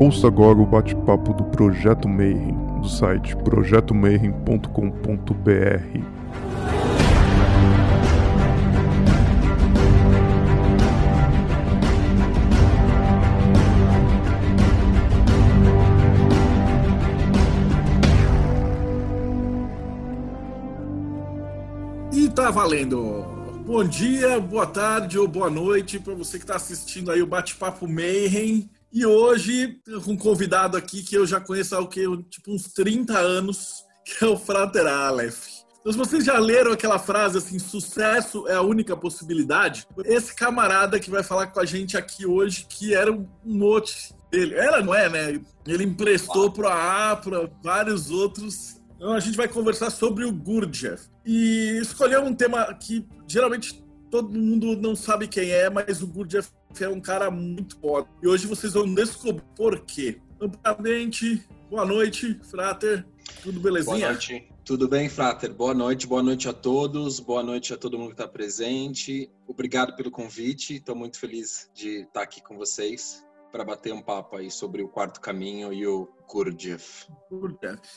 Ouça agora o bate-papo do Projeto Mayhem, do site projetomayhem.com.br. E tá valendo! Bom dia, boa tarde ou boa noite para você que está assistindo aí o Bate-Papo Mayhem. E hoje, um convidado aqui que eu já conheço há o tipo uns 30 anos, que é o Frater Aleph. Então, se vocês já leram aquela frase assim, sucesso é a única possibilidade, esse camarada que vai falar com a gente aqui hoje, que era um mote dele, era, não é, né? Ele emprestou para A, para vários outros então a gente vai conversar sobre o Gurdjieff. E escolheu um tema que geralmente todo mundo não sabe quem é, mas o Gurdjieff é um cara muito foda. E hoje vocês vão descobrir por quê. Amplamente, boa noite, Frater. Tudo belezinha? Boa noite. Tudo bem, Frater? Boa noite, boa noite a todos, boa noite a todo mundo que está presente. Obrigado pelo convite, estou muito feliz de estar aqui com vocês para bater um papo aí sobre o quarto caminho e o Gurdjieff.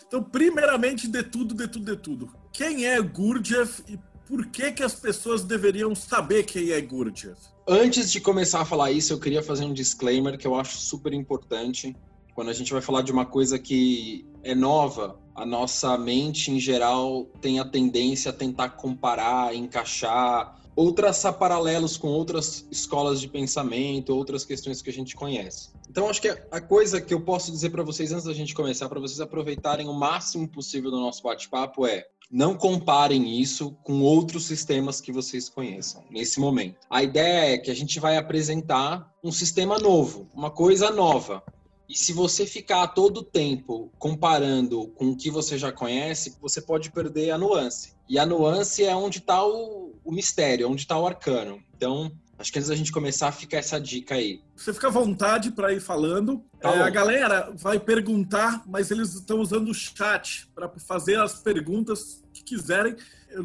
Então, primeiramente, de tudo, de tudo, de tudo. Quem é Gurdjieff e por que, que as pessoas deveriam saber quem é Gurdjieff? Antes de começar a falar isso, eu queria fazer um disclaimer que eu acho super importante. Quando a gente vai falar de uma coisa que é nova, a nossa mente, em geral, tem a tendência a tentar comparar, encaixar, ou traçar paralelos com outras escolas de pensamento, outras questões que a gente conhece. Então, acho que a coisa que eu posso dizer para vocês antes da gente começar, para vocês aproveitarem o máximo possível do nosso bate-papo, é não comparem isso com outros sistemas que vocês conheçam nesse momento. A ideia é que a gente vai apresentar um sistema novo, uma coisa nova. E se você ficar todo o tempo comparando com o que você já conhece, você pode perder a nuance. E a nuance é onde está o, o mistério, onde está o arcano. Então, Acho que antes da gente começar, fica essa dica aí. Você fica à vontade para ir falando. Tá é, a galera vai perguntar, mas eles estão usando o chat para fazer as perguntas que quiserem.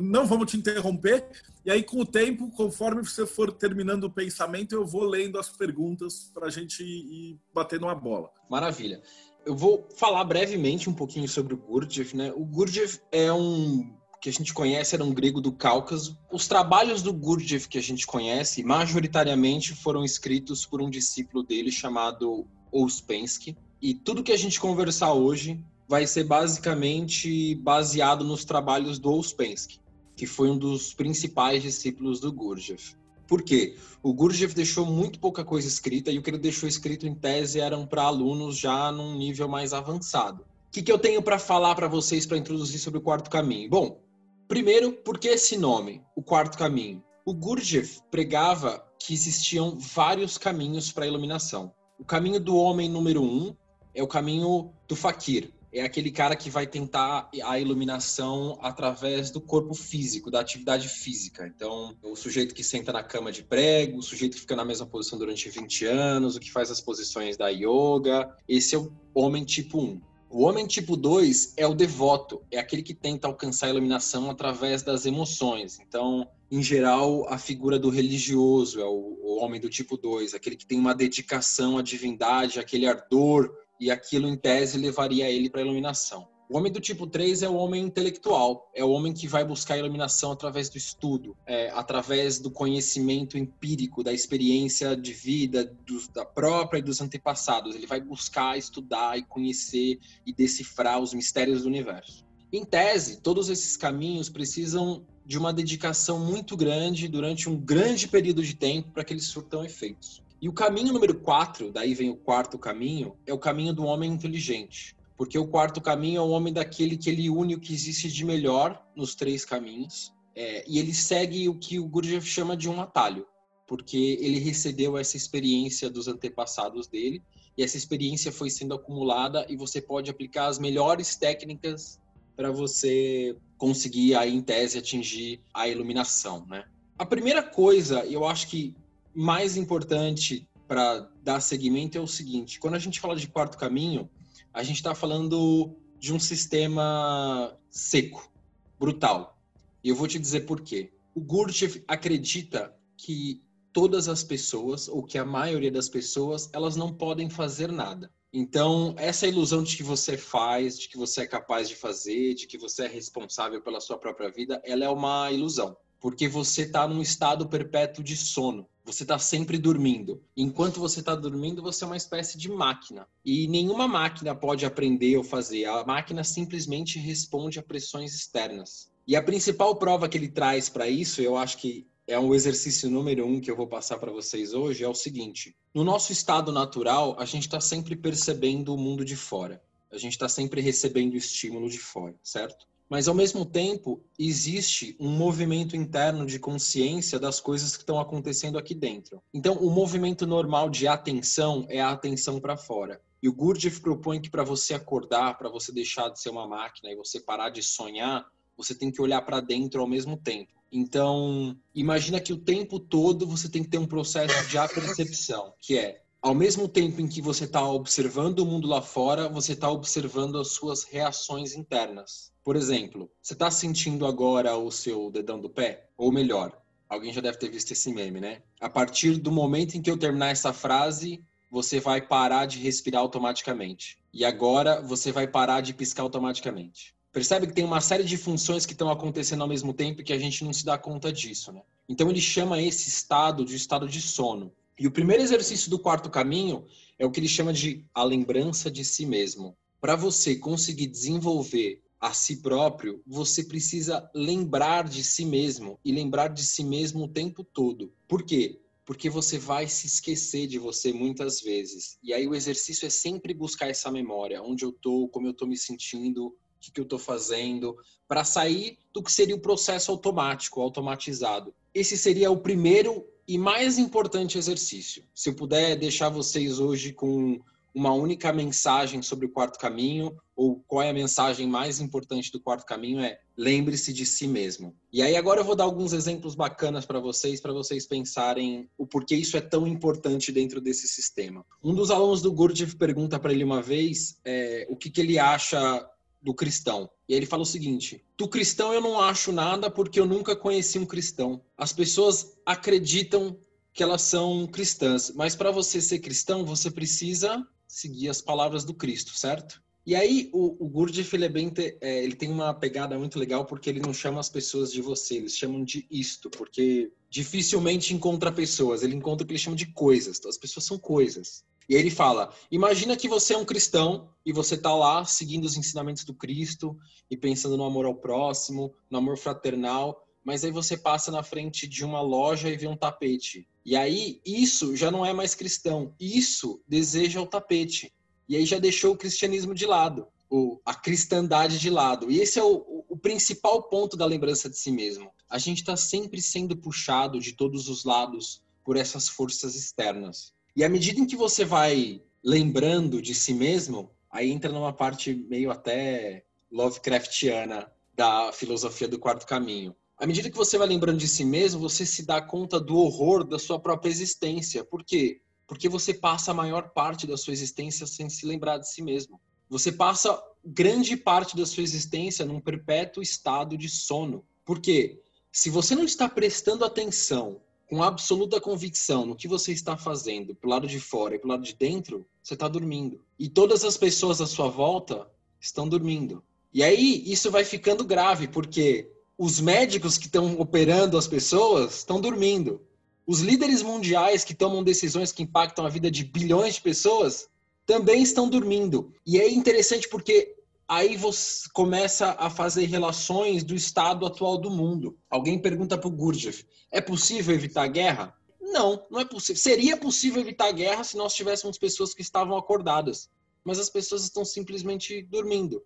Não vamos te interromper. E aí, com o tempo, conforme você for terminando o pensamento, eu vou lendo as perguntas para a gente ir batendo uma bola. Maravilha. Eu vou falar brevemente um pouquinho sobre o Gurdjieff. Né? O Gurdjieff é um que a gente conhece era um grego do Cáucaso. Os trabalhos do Gurdjieff que a gente conhece, majoritariamente foram escritos por um discípulo dele chamado Ouspensky. E tudo que a gente conversar hoje vai ser basicamente baseado nos trabalhos do Ouspensky, que foi um dos principais discípulos do Gurdjieff. Por quê? O Gurdjieff deixou muito pouca coisa escrita e o que ele deixou escrito em tese eram para alunos já num nível mais avançado. O que, que eu tenho para falar para vocês para introduzir sobre o quarto caminho? Bom, Primeiro, por que esse nome, o quarto caminho? O Gurdjieff pregava que existiam vários caminhos para a iluminação. O caminho do homem número um é o caminho do fakir. É aquele cara que vai tentar a iluminação através do corpo físico, da atividade física. Então, o sujeito que senta na cama de prego, o sujeito que fica na mesma posição durante 20 anos, o que faz as posições da yoga. Esse é o homem tipo 1. O homem tipo 2 é o devoto, é aquele que tenta alcançar a iluminação através das emoções. Então, em geral, a figura do religioso é o, o homem do tipo 2, aquele que tem uma dedicação à divindade, aquele ardor, e aquilo, em tese, levaria ele para a iluminação. O homem do tipo 3 é o homem intelectual, é o homem que vai buscar a iluminação através do estudo, é, através do conhecimento empírico, da experiência de vida da própria e dos antepassados. Ele vai buscar estudar e conhecer e decifrar os mistérios do universo. Em tese, todos esses caminhos precisam de uma dedicação muito grande durante um grande período de tempo para que eles surtam efeitos. E o caminho número 4, daí vem o quarto caminho, é o caminho do homem inteligente porque o quarto caminho é o homem daquele que ele une o que existe de melhor nos três caminhos, é, e ele segue o que o Gurdjieff chama de um atalho, porque ele recebeu essa experiência dos antepassados dele, e essa experiência foi sendo acumulada, e você pode aplicar as melhores técnicas para você conseguir, aí, em tese, atingir a iluminação, né? A primeira coisa, eu acho que mais importante para dar seguimento é o seguinte: quando a gente fala de quarto caminho, a gente está falando de um sistema seco, brutal. E eu vou te dizer por quê. O Gurdjieff acredita que todas as pessoas, ou que a maioria das pessoas, elas não podem fazer nada. Então, essa ilusão de que você faz, de que você é capaz de fazer, de que você é responsável pela sua própria vida, ela é uma ilusão. Porque você está num estado perpétuo de sono. Você está sempre dormindo. Enquanto você está dormindo, você é uma espécie de máquina. E nenhuma máquina pode aprender ou fazer. A máquina simplesmente responde a pressões externas. E a principal prova que ele traz para isso, eu acho que é um exercício número um que eu vou passar para vocês hoje, é o seguinte: no nosso estado natural, a gente está sempre percebendo o mundo de fora. A gente está sempre recebendo estímulo de fora, certo? Mas ao mesmo tempo, existe um movimento interno de consciência das coisas que estão acontecendo aqui dentro. Então, o movimento normal de atenção é a atenção para fora. E o Gurdjieff propõe que para você acordar, para você deixar de ser uma máquina e você parar de sonhar, você tem que olhar para dentro ao mesmo tempo. Então, imagina que o tempo todo você tem que ter um processo de apercepção, que é ao mesmo tempo em que você está observando o mundo lá fora, você está observando as suas reações internas. Por exemplo, você está sentindo agora o seu dedão do pé? Ou melhor, alguém já deve ter visto esse meme, né? A partir do momento em que eu terminar essa frase, você vai parar de respirar automaticamente. E agora você vai parar de piscar automaticamente. Percebe que tem uma série de funções que estão acontecendo ao mesmo tempo e que a gente não se dá conta disso, né? Então ele chama esse estado de estado de sono. E o primeiro exercício do quarto caminho é o que ele chama de a lembrança de si mesmo. Para você conseguir desenvolver a si próprio, você precisa lembrar de si mesmo e lembrar de si mesmo o tempo todo. Por quê? Porque você vai se esquecer de você muitas vezes. E aí o exercício é sempre buscar essa memória, onde eu tô, como eu tô me sentindo, o que, que eu estou fazendo, para sair do que seria o processo automático, automatizado. Esse seria o primeiro e mais importante exercício. Se eu puder deixar vocês hoje com uma única mensagem sobre o quarto caminho, ou qual é a mensagem mais importante do quarto caminho, é lembre-se de si mesmo. E aí agora eu vou dar alguns exemplos bacanas para vocês, para vocês pensarem o porquê isso é tão importante dentro desse sistema. Um dos alunos do Gurdjieff pergunta para ele uma vez é, o que, que ele acha do cristão. E ele fala o seguinte: do cristão eu não acho nada porque eu nunca conheci um cristão. As pessoas acreditam que elas são cristãs, mas para você ser cristão, você precisa seguir as palavras do Cristo, certo? E aí o, o Gurdjieff ele, é bem, é, ele tem uma pegada muito legal porque ele não chama as pessoas de você, eles chamam de isto, porque dificilmente encontra pessoas, ele encontra o que ele chama de coisas. As pessoas são coisas. E aí ele fala: imagina que você é um cristão e você está lá seguindo os ensinamentos do Cristo e pensando no amor ao próximo, no amor fraternal, mas aí você passa na frente de uma loja e vê um tapete. E aí isso já não é mais cristão, isso deseja o tapete. E aí já deixou o cristianismo de lado, o, a cristandade de lado. E esse é o, o principal ponto da lembrança de si mesmo. A gente está sempre sendo puxado de todos os lados por essas forças externas. E à medida em que você vai lembrando de si mesmo, aí entra numa parte meio até Lovecraftiana da filosofia do quarto caminho. À medida que você vai lembrando de si mesmo, você se dá conta do horror da sua própria existência. Por quê? Porque você passa a maior parte da sua existência sem se lembrar de si mesmo. Você passa grande parte da sua existência num perpétuo estado de sono. Por quê? Se você não está prestando atenção com absoluta convicção no que você está fazendo, pro lado de fora e pro lado de dentro, você está dormindo. E todas as pessoas à sua volta estão dormindo. E aí isso vai ficando grave, porque os médicos que estão operando as pessoas estão dormindo. Os líderes mundiais que tomam decisões que impactam a vida de bilhões de pessoas também estão dormindo. E é interessante porque aí você começa a fazer relações do estado atual do mundo. Alguém pergunta para o Gurdjieff: é possível evitar guerra? Não, não é possível. Seria possível evitar guerra se nós tivéssemos pessoas que estavam acordadas, mas as pessoas estão simplesmente dormindo.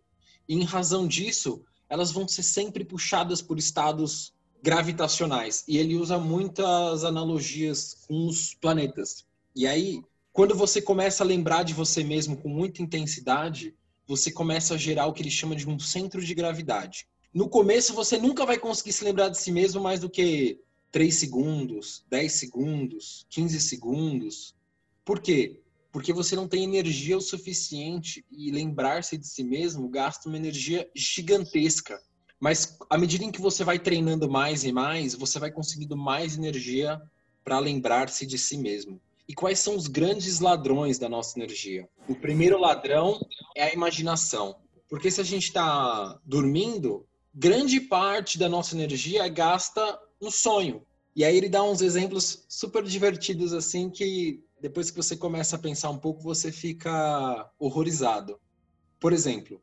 E em razão disso, elas vão ser sempre puxadas por estados gravitacionais. E ele usa muitas analogias com os planetas. E aí, quando você começa a lembrar de você mesmo com muita intensidade, você começa a gerar o que ele chama de um centro de gravidade. No começo, você nunca vai conseguir se lembrar de si mesmo mais do que 3 segundos, 10 segundos, 15 segundos. Por quê? Porque você não tem energia o suficiente e lembrar-se de si mesmo gasta uma energia gigantesca. Mas à medida em que você vai treinando mais e mais, você vai conseguindo mais energia para lembrar-se de si mesmo. E quais são os grandes ladrões da nossa energia? O primeiro ladrão é a imaginação. Porque se a gente está dormindo, grande parte da nossa energia é gasta no sonho. E aí ele dá uns exemplos super divertidos assim que depois que você começa a pensar um pouco, você fica horrorizado. Por exemplo,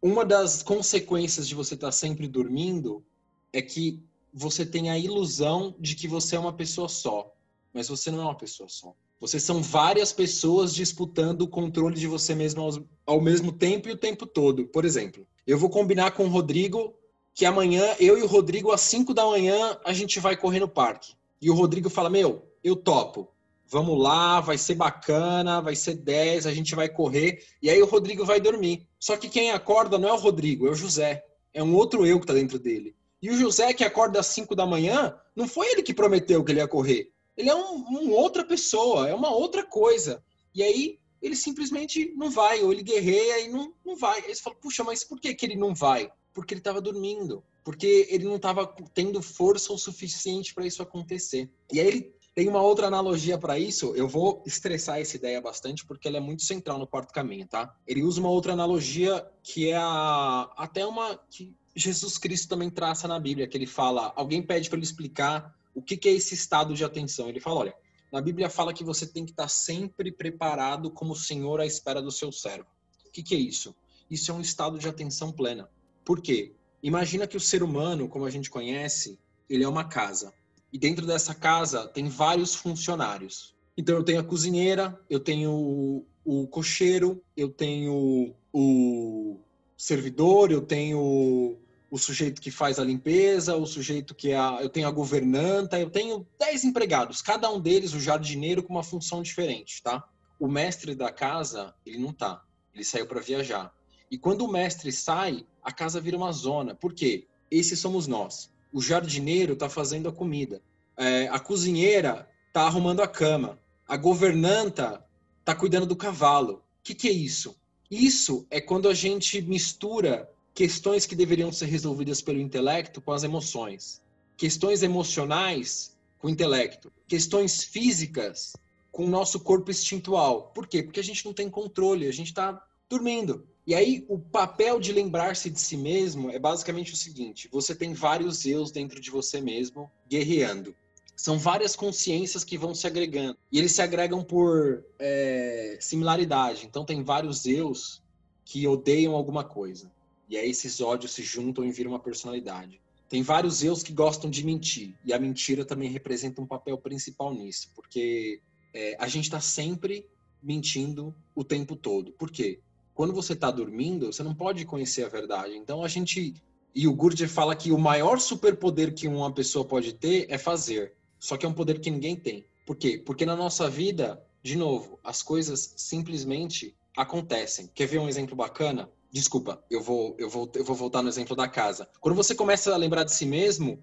uma das consequências de você estar sempre dormindo é que você tem a ilusão de que você é uma pessoa só, mas você não é uma pessoa só. Você são várias pessoas disputando o controle de você mesmo ao, ao mesmo tempo e o tempo todo. Por exemplo, eu vou combinar com o Rodrigo que amanhã eu e o Rodrigo às 5 da manhã a gente vai correr no parque. E o Rodrigo fala: "Meu, eu topo vamos lá, vai ser bacana, vai ser 10, a gente vai correr. E aí o Rodrigo vai dormir. Só que quem acorda não é o Rodrigo, é o José. É um outro eu que está dentro dele. E o José que acorda às 5 da manhã, não foi ele que prometeu que ele ia correr. Ele é um, um outra pessoa, é uma outra coisa. E aí ele simplesmente não vai, ou ele guerreia e não, não vai. Aí você fala, puxa, mas por que, que ele não vai? Porque ele estava dormindo. Porque ele não estava tendo força o suficiente para isso acontecer. E aí ele tem uma outra analogia para isso, eu vou estressar essa ideia bastante porque ela é muito central no quarto caminho, tá? Ele usa uma outra analogia que é a, até uma que Jesus Cristo também traça na Bíblia, que ele fala, alguém pede para ele explicar o que, é esse estado de atenção. Ele fala, olha, na Bíblia fala que você tem que estar sempre preparado como o Senhor à espera do seu servo. O que é isso? Isso é um estado de atenção plena. Por quê? Imagina que o ser humano, como a gente conhece, ele é uma casa. E dentro dessa casa tem vários funcionários. Então eu tenho a cozinheira, eu tenho o, cocheiro, eu tenho o servidor, eu tenho o sujeito que faz a limpeza, o sujeito que é a, eu tenho a governanta, eu tenho 10 empregados, cada um deles o jardineiro com uma função diferente, tá? O mestre da casa, ele não tá. Ele saiu para viajar. E quando o mestre sai, a casa vira uma zona. Por quê? Esses somos nós o jardineiro está fazendo a comida, é, a cozinheira está arrumando a cama, a governanta está cuidando do cavalo. O que, que é isso? Isso é quando a gente mistura questões que deveriam ser resolvidas pelo intelecto com as emoções, questões emocionais com o intelecto, questões físicas com o nosso corpo instintual. Por quê? Porque a gente não tem controle, a gente está dormindo. E aí, o papel de lembrar-se de si mesmo é basicamente o seguinte: você tem vários eus dentro de você mesmo guerreando. São várias consciências que vão se agregando. E eles se agregam por é, similaridade. Então, tem vários eus que odeiam alguma coisa. E aí, esses ódios se juntam e viram uma personalidade. Tem vários eus que gostam de mentir. E a mentira também representa um papel principal nisso. Porque é, a gente está sempre mentindo o tempo todo. Por quê? Quando você está dormindo, você não pode conhecer a verdade. Então a gente. E o Gurdjieff fala que o maior superpoder que uma pessoa pode ter é fazer. Só que é um poder que ninguém tem. Por quê? Porque na nossa vida, de novo, as coisas simplesmente acontecem. Quer ver um exemplo bacana? Desculpa, eu vou, eu vou, eu vou voltar no exemplo da casa. Quando você começa a lembrar de si mesmo,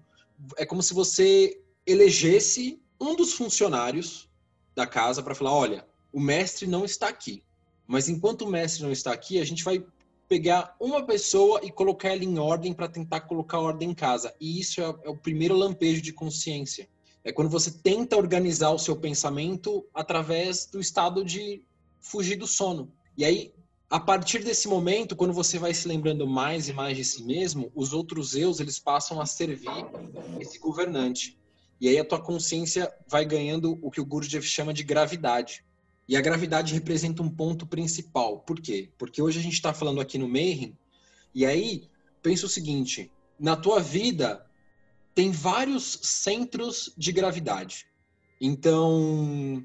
é como se você elegesse um dos funcionários da casa para falar: olha, o mestre não está aqui. Mas enquanto o mestre não está aqui, a gente vai pegar uma pessoa e colocar ela em ordem para tentar colocar ordem em casa. E isso é, é, o primeiro lampejo de consciência. É quando você tenta organizar o seu pensamento através do estado de fugir do sono. E aí, a partir desse momento, quando você vai se lembrando mais e mais de si mesmo, os outros eus eles passam a servir esse governante. E aí a tua consciência vai ganhando o que o Gurdjieff chama de gravidade. E a gravidade representa um ponto principal. Por quê? Porque hoje a gente está falando aqui no Mayhem, e aí pensa o seguinte: na tua vida tem vários centros de gravidade. Então,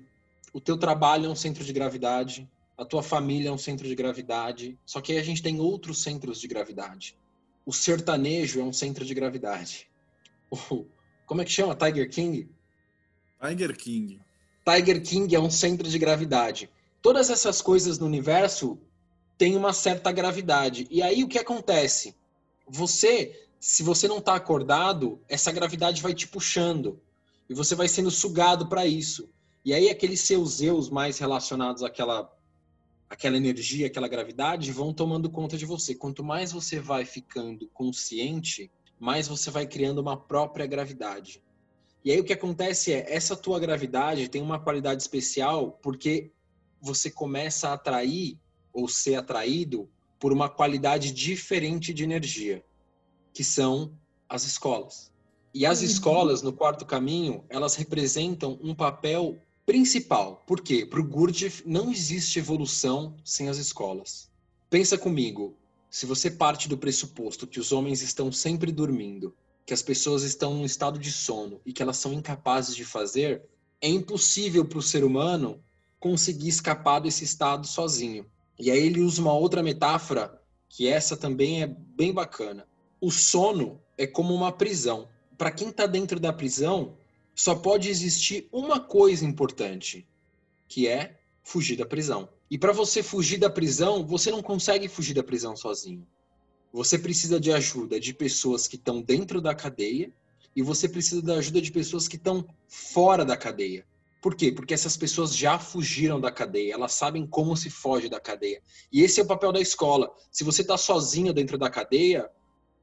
o teu trabalho é um centro de gravidade, a tua família é um centro de gravidade, só que aí a gente tem outros centros de gravidade. O sertanejo é um centro de gravidade. O, como é que chama? Tiger King? Tiger King. Tiger King é um centro de gravidade. Todas essas coisas no universo têm uma certa gravidade. E aí o que acontece? Você, se você não está acordado, essa gravidade vai te puxando e você vai sendo sugado para isso. E aí aqueles seus eus mais relacionados àquela aquela energia, aquela gravidade vão tomando conta de você. Quanto mais você vai ficando consciente, mais você vai criando uma própria gravidade. E aí o que acontece é, essa tua gravidade tem uma qualidade especial porque você começa a atrair ou ser atraído por uma qualidade diferente de energia, que são as escolas. E as uhum. escolas, no quarto caminho, elas representam um papel principal. Por quê? Para o Gurdjieff, não existe evolução sem as escolas. Pensa comigo, se você parte do pressuposto que os homens estão sempre dormindo, que as pessoas estão num estado de sono e que elas são incapazes de fazer, é impossível para o ser humano conseguir escapar desse estado sozinho. E aí ele usa uma outra metáfora, que essa também é bem bacana. O sono é como uma prisão. Para quem está dentro da prisão, só pode existir uma coisa importante, que é fugir da prisão. E para você fugir da prisão, você não consegue fugir da prisão sozinho. Você precisa de ajuda de pessoas que estão dentro da cadeia e você precisa da ajuda de pessoas que estão fora da cadeia. Por quê? Porque essas pessoas já fugiram da cadeia, elas sabem como se foge da cadeia. E esse é o papel da escola. Se você está sozinho dentro da cadeia,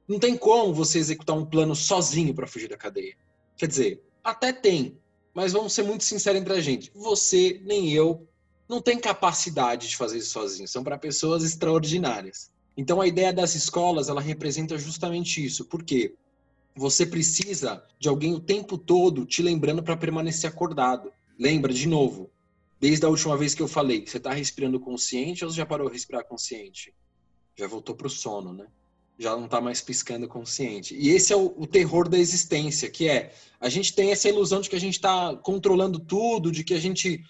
não tem como você executar um plano sozinho para fugir da cadeia. Quer dizer, até tem, mas vamos ser muito sinceros entre a gente. Você, nem eu, não tem capacidade de fazer isso sozinho. São para pessoas extraordinárias. Então a ideia das escolas, ela representa justamente isso. Por quê? Você precisa de alguém o tempo todo te lembrando para permanecer acordado. Lembra de novo. Desde a última vez que eu falei, você está respirando consciente ou já parou de respirar consciente? Já voltou para o sono, né? Já não está mais piscando consciente. E esse é o, o terror da existência, que é a gente tem essa ilusão de que a gente está controlando tudo, de que a gente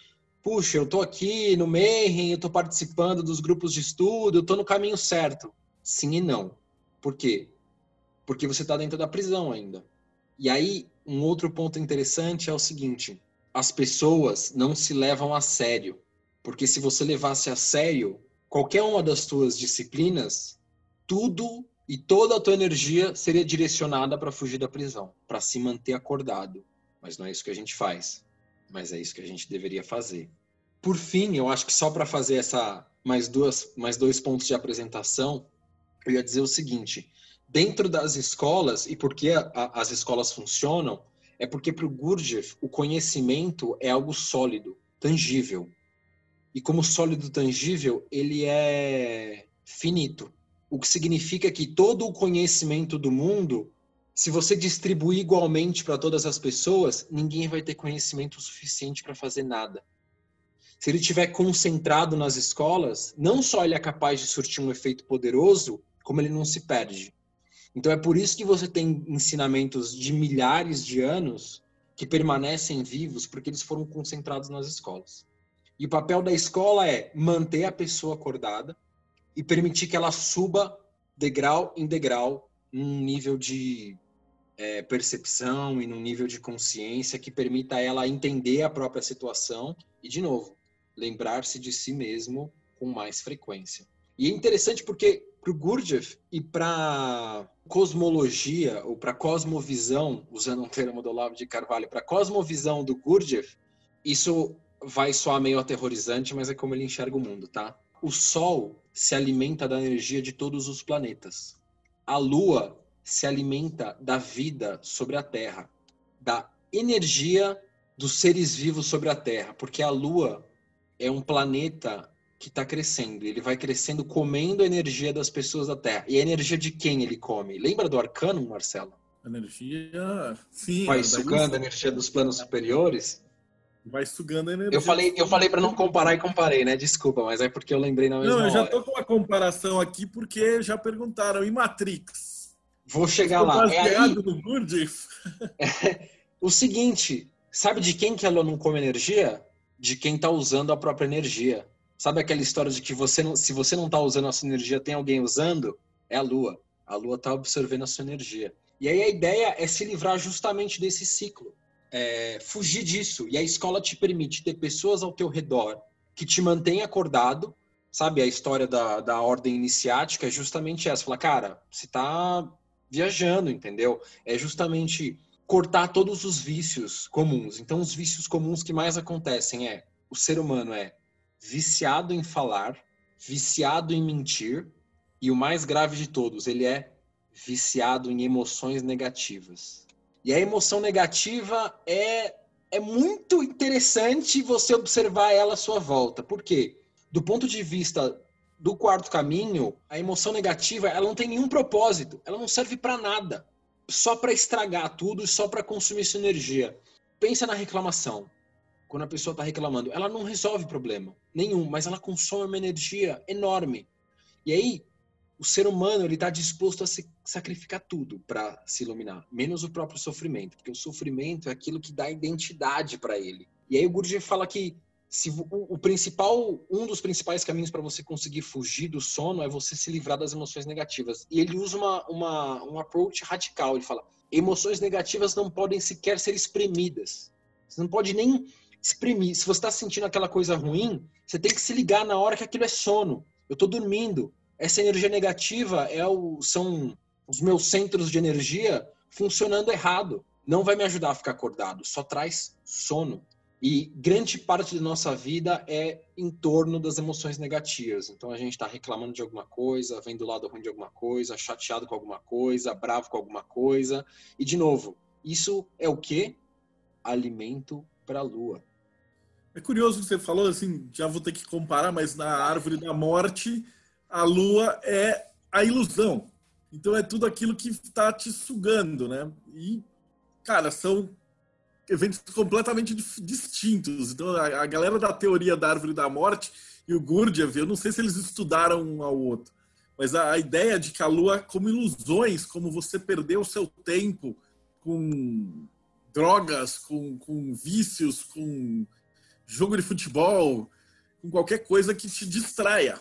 puxa, eu estou aqui no Mayhem, eu estou participando dos grupos de estudo, eu estou no caminho certo. Sim e não. Por quê? Porque você está dentro da prisão ainda. E aí, um outro ponto interessante é o seguinte: as pessoas não se levam a sério. Porque se você levasse a sério qualquer uma das suas disciplinas, tudo e toda a tua energia seria direcionada para fugir da prisão, para se manter acordado. Mas não é isso que a gente faz mas é isso que a gente deveria fazer. Por fim, eu acho que só para fazer essa mais duas, mais dois pontos de apresentação, eu ia dizer o seguinte: dentro das escolas e por que as escolas funcionam é porque para o Gurdjieff o conhecimento é algo sólido, tangível. E como sólido tangível, ele é finito. O que significa que todo o conhecimento do mundo se você distribuir igualmente para todas as pessoas, ninguém vai ter conhecimento suficiente para fazer nada. Se ele estiver concentrado nas escolas, não só ele é capaz de surtir um efeito poderoso, como ele não se perde. Então é por isso que você tem ensinamentos de milhares de anos que permanecem vivos porque eles foram concentrados nas escolas. E o papel da escola é manter a pessoa acordada e permitir que ela suba degrau em degrau num nível de é, percepção e num nível de consciência que permita ela entender a própria situação e, de novo, lembrar-se de si mesmo com mais frequência. E é interessante porque para o Gurdjieff e para cosmologia ou para cosmovisão, usando um termo do Olavo de Carvalho, para cosmovisão do Gurdjieff, isso vai soar meio aterrorizante, mas é como ele enxerga o mundo, tá? O Sol se alimenta da energia de todos os planetas. A Lua se alimenta da vida sobre a Terra, da energia dos seres vivos sobre a Terra, porque a Lua é um planeta que está crescendo. Ele vai crescendo comendo a energia das pessoas da Terra. E a energia de quem ele come? Lembra do Arcano, Marcelo? Energia, sim. Vai sugando a energia dos planos superiores. Vai sugando a energia. Eu falei, eu falei para não comparar e comparei, né? Desculpa, mas é porque eu lembrei na mesma Não, eu já hora. tô com uma comparação aqui porque já perguntaram. E Matrix? Vou chegar lá. É aí... no Gurdjieff? É, o seguinte, sabe de quem que a lua não come energia? De quem está usando a própria energia. Sabe aquela história de que você não, se você não está usando a sua energia, tem alguém usando? É a lua. A lua está absorvendo a sua energia. E aí a ideia é se livrar justamente desse ciclo. É, fugir disso. E a escola te permite ter pessoas ao teu redor que te mantêm acordado. Sabe, a história da, da ordem iniciática é justamente essa. Fala, cara, você está viajando, entendeu? É justamente cortar todos os vícios comuns. Então, os vícios comuns que mais acontecem é o ser humano é viciado em falar, viciado em mentir e o mais grave de todos, ele é viciado em emoções negativas. E a emoção negativa é, é muito interessante você observar ela à sua volta. Por quê? Do ponto de vista do quarto caminho, a emoção negativa ela não tem nenhum propósito, ela não serve para nada, só para estragar tudo, só para consumir sua energia. Pensa na reclamação. Quando a pessoa está reclamando, ela não resolve problema nenhum, mas ela consome uma energia enorme. E aí, o ser humano ele está disposto a se sacrificar tudo para se iluminar, menos o próprio sofrimento, porque o sofrimento é aquilo que dá identidade para ele. E aí o Gurdjieff fala que se o, o principal, um dos principais caminhos para você conseguir fugir do sono é você se livrar das emoções negativas. E ele usa uma, uma, um approach radical. Ele fala: emoções negativas não podem sequer ser exprimidas. Você não pode nem exprimir. Se você está sentindo aquela coisa ruim, você tem que se ligar na hora que aquilo é sono. Eu estou dormindo essa energia negativa é o, são os meus centros de energia funcionando errado. Não vai me ajudar a ficar acordado, só traz sono. E grande parte da nossa vida é em torno das emoções negativas. Então a gente está reclamando de alguma coisa, vendo o lado ruim de alguma coisa, chateado com alguma coisa, bravo com alguma coisa. E de novo, isso é o que? Alimento para a lua. É curioso que você falou assim, já vou ter que comparar, mas na árvore da morte a lua é a ilusão. Então é tudo aquilo que está te sugando, né? E, cara, são eventos completamente distintos. Então a, a galera da teoria da árvore da morte e o Gurdjieff, eu não sei se eles estudaram um ao outro, mas a, a ideia de que a lua, como ilusões, como você perdeu o seu tempo com drogas, com, com vícios, com jogo de futebol, com qualquer coisa que te distraia.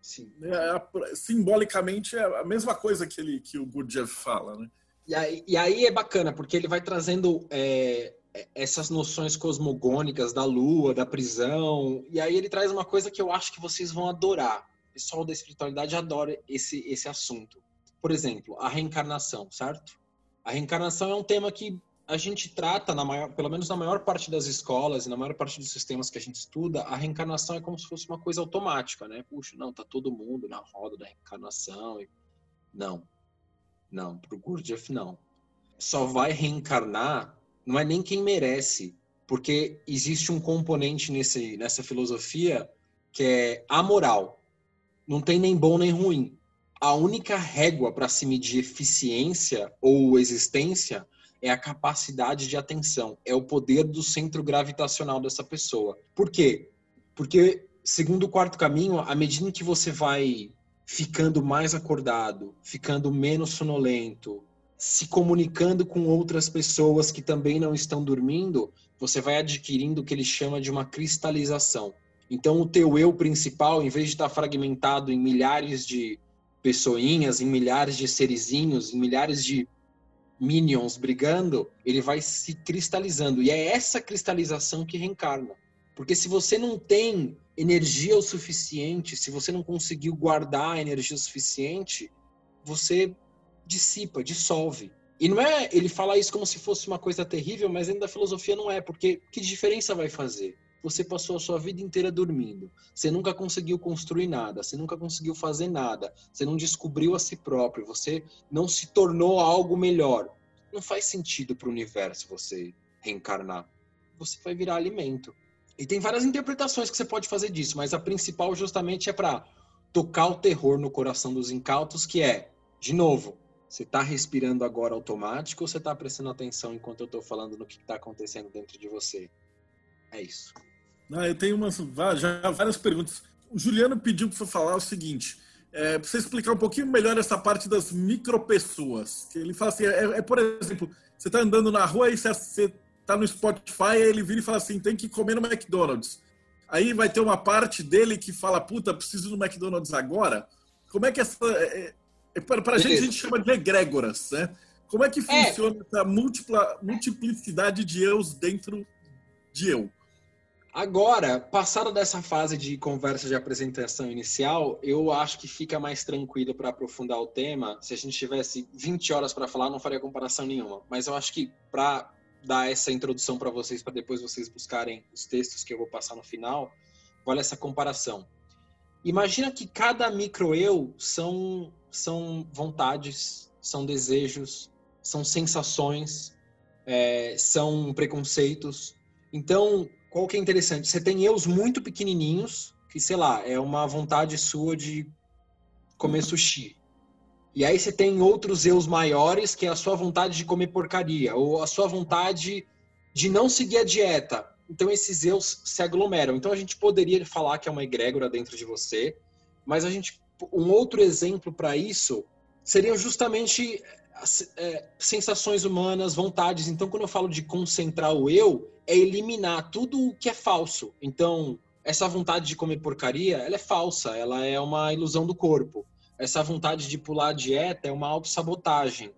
Sim. É, é, simbolicamente é a mesma coisa que, ele, que o Gurdjieff fala, né? E aí, e aí é bacana, porque ele vai trazendo é, essas noções cosmogônicas da lua, da prisão, e aí ele traz uma coisa que eu acho que vocês vão adorar. O pessoal da espiritualidade adora esse, esse assunto. Por exemplo, a reencarnação, certo? A reencarnação é um tema que a gente trata, na maior, pelo menos na maior parte das escolas e na maior parte dos sistemas que a gente estuda, a reencarnação é como se fosse uma coisa automática, né? Puxa, não, tá todo mundo na roda da reencarnação. E... Não. Não, pro Gurdjieff não. Só vai reencarnar, não é nem quem merece, porque existe um componente nesse, nessa filosofia que é amoral. Não tem nem bom nem ruim. A única régua para se medir eficiência ou existência é a capacidade de atenção, é o poder do centro gravitacional dessa pessoa. Por quê? Porque, segundo o quarto caminho, à medida que você vai ficando mais acordado, ficando menos sonolento, se comunicando com outras pessoas que também não estão dormindo, você vai adquirindo o que ele chama de uma cristalização. Então, o teu eu principal, em vez de estar fragmentado em milhares de pessoinhas, em milhares de serizinhos, em milhares de minions brigando, ele vai se cristalizando. E é essa cristalização que reencarna. Porque se você não tem energia o suficiente, se você não conseguiu guardar energia o suficiente, você dissipa, dissolve. E não é ele fala isso como se fosse uma coisa terrível, mas dentro da filosofia não é, porque que diferença vai fazer? você passou a sua vida inteira dormindo. Você nunca conseguiu construir nada, você nunca conseguiu fazer nada, você não descobriu a si próprio, você não se tornou algo melhor. Não faz sentido para o universo você reencarnar. Você vai virar alimento. E tem várias interpretações que você pode fazer disso, mas a principal justamente é para tocar o terror no coração dos incautos, que é, de novo, você está respirando agora automático ou você está prestando atenção enquanto eu estou falando no que está acontecendo dentro de você? É isso. Ah, eu tenho umas, já várias perguntas. O Juliano pediu para você falar o seguinte: é, para você explicar um pouquinho melhor essa parte das micropessoas. Ele fala assim: é, é por exemplo, você está andando na rua e você está no Spotify, ele vira e fala assim: tem que comer no McDonald's. Aí vai ter uma parte dele que fala: puta, preciso do McDonald's agora. Como é que essa. É, é, para a gente, a gente chama de egrégoras, né? Como é que é. funciona essa múltipla, multiplicidade de eus dentro de eu? Agora, passada dessa fase de conversa de apresentação inicial, eu acho que fica mais tranquilo para aprofundar o tema. Se a gente tivesse 20 horas para falar, não faria comparação nenhuma. Mas eu acho que para dar essa introdução para vocês, para depois vocês buscarem os textos que eu vou passar no final, vale essa comparação. Imagina que cada micro-eu são, são vontades, são desejos, são sensações, é, são preconceitos. Então, qual que é interessante? Você tem eus muito pequenininhos, que, sei lá, é uma vontade sua de comer sushi. E aí você tem outros eus maiores, que é a sua vontade de comer porcaria, ou a sua vontade de não seguir a dieta. Então esses eus se aglomeram. Então a gente poderia falar que é uma egrégora dentro de você, mas a gente um outro exemplo para isso seriam justamente é, sensações humanas, vontades. Então, quando eu falo de concentrar o eu, é eliminar tudo o que é falso. Então, essa vontade de comer porcaria, ela é falsa, ela é uma ilusão do corpo. Essa vontade de pular a dieta é uma autossabotagem.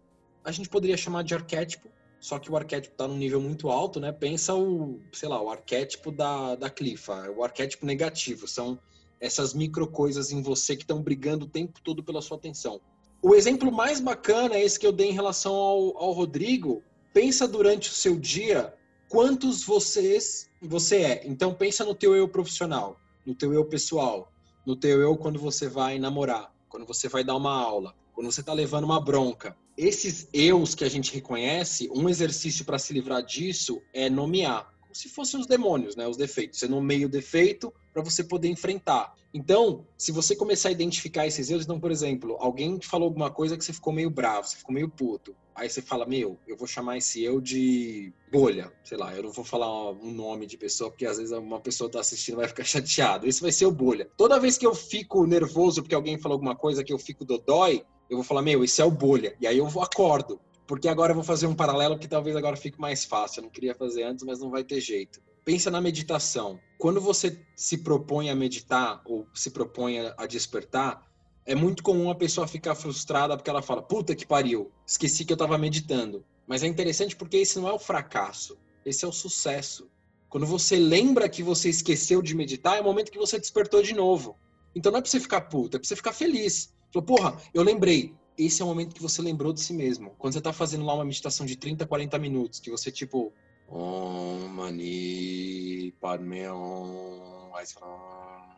A gente poderia chamar de arquétipo, só que o arquétipo está num nível muito alto, né? Pensa o, sei lá, o arquétipo da, da Clifa, o arquétipo negativo. São essas micro coisas em você que estão brigando o tempo todo pela sua atenção. O exemplo mais bacana é esse que eu dei em relação ao, ao Rodrigo. Pensa durante o seu dia quantos vocês você é. Então pensa no teu eu profissional, no teu eu pessoal, no teu eu quando você vai namorar, quando você vai dar uma aula, quando você está levando uma bronca. Esses eus que a gente reconhece, um exercício para se livrar disso é nomear, como se fossem os demônios, né? Os defeitos. Você nomeia o defeito para você poder enfrentar. Então, se você começar a identificar esses erros, então, por exemplo, alguém te falou alguma coisa que você ficou meio bravo, você ficou meio puto. Aí você fala, meu, eu vou chamar esse eu de bolha. Sei lá, eu não vou falar um nome de pessoa, porque às vezes uma pessoa tá assistindo vai ficar chateado. Esse vai ser o bolha. Toda vez que eu fico nervoso porque alguém falou alguma coisa que eu fico dodói, eu vou falar, meu, esse é o bolha. E aí eu acordo. Porque agora eu vou fazer um paralelo que talvez agora fique mais fácil. Eu não queria fazer antes, mas não vai ter jeito. Pensa na meditação. Quando você se propõe a meditar ou se propõe a despertar, é muito comum a pessoa ficar frustrada porque ela fala: puta que pariu, esqueci que eu estava meditando. Mas é interessante porque esse não é o fracasso, esse é o sucesso. Quando você lembra que você esqueceu de meditar, é o momento que você despertou de novo. Então não é pra você ficar puta, é pra você ficar feliz. Falou, porra, eu lembrei. Esse é o momento que você lembrou de si mesmo. Quando você tá fazendo lá uma meditação de 30, 40 minutos, que você, tipo, Om Mani Padme Om.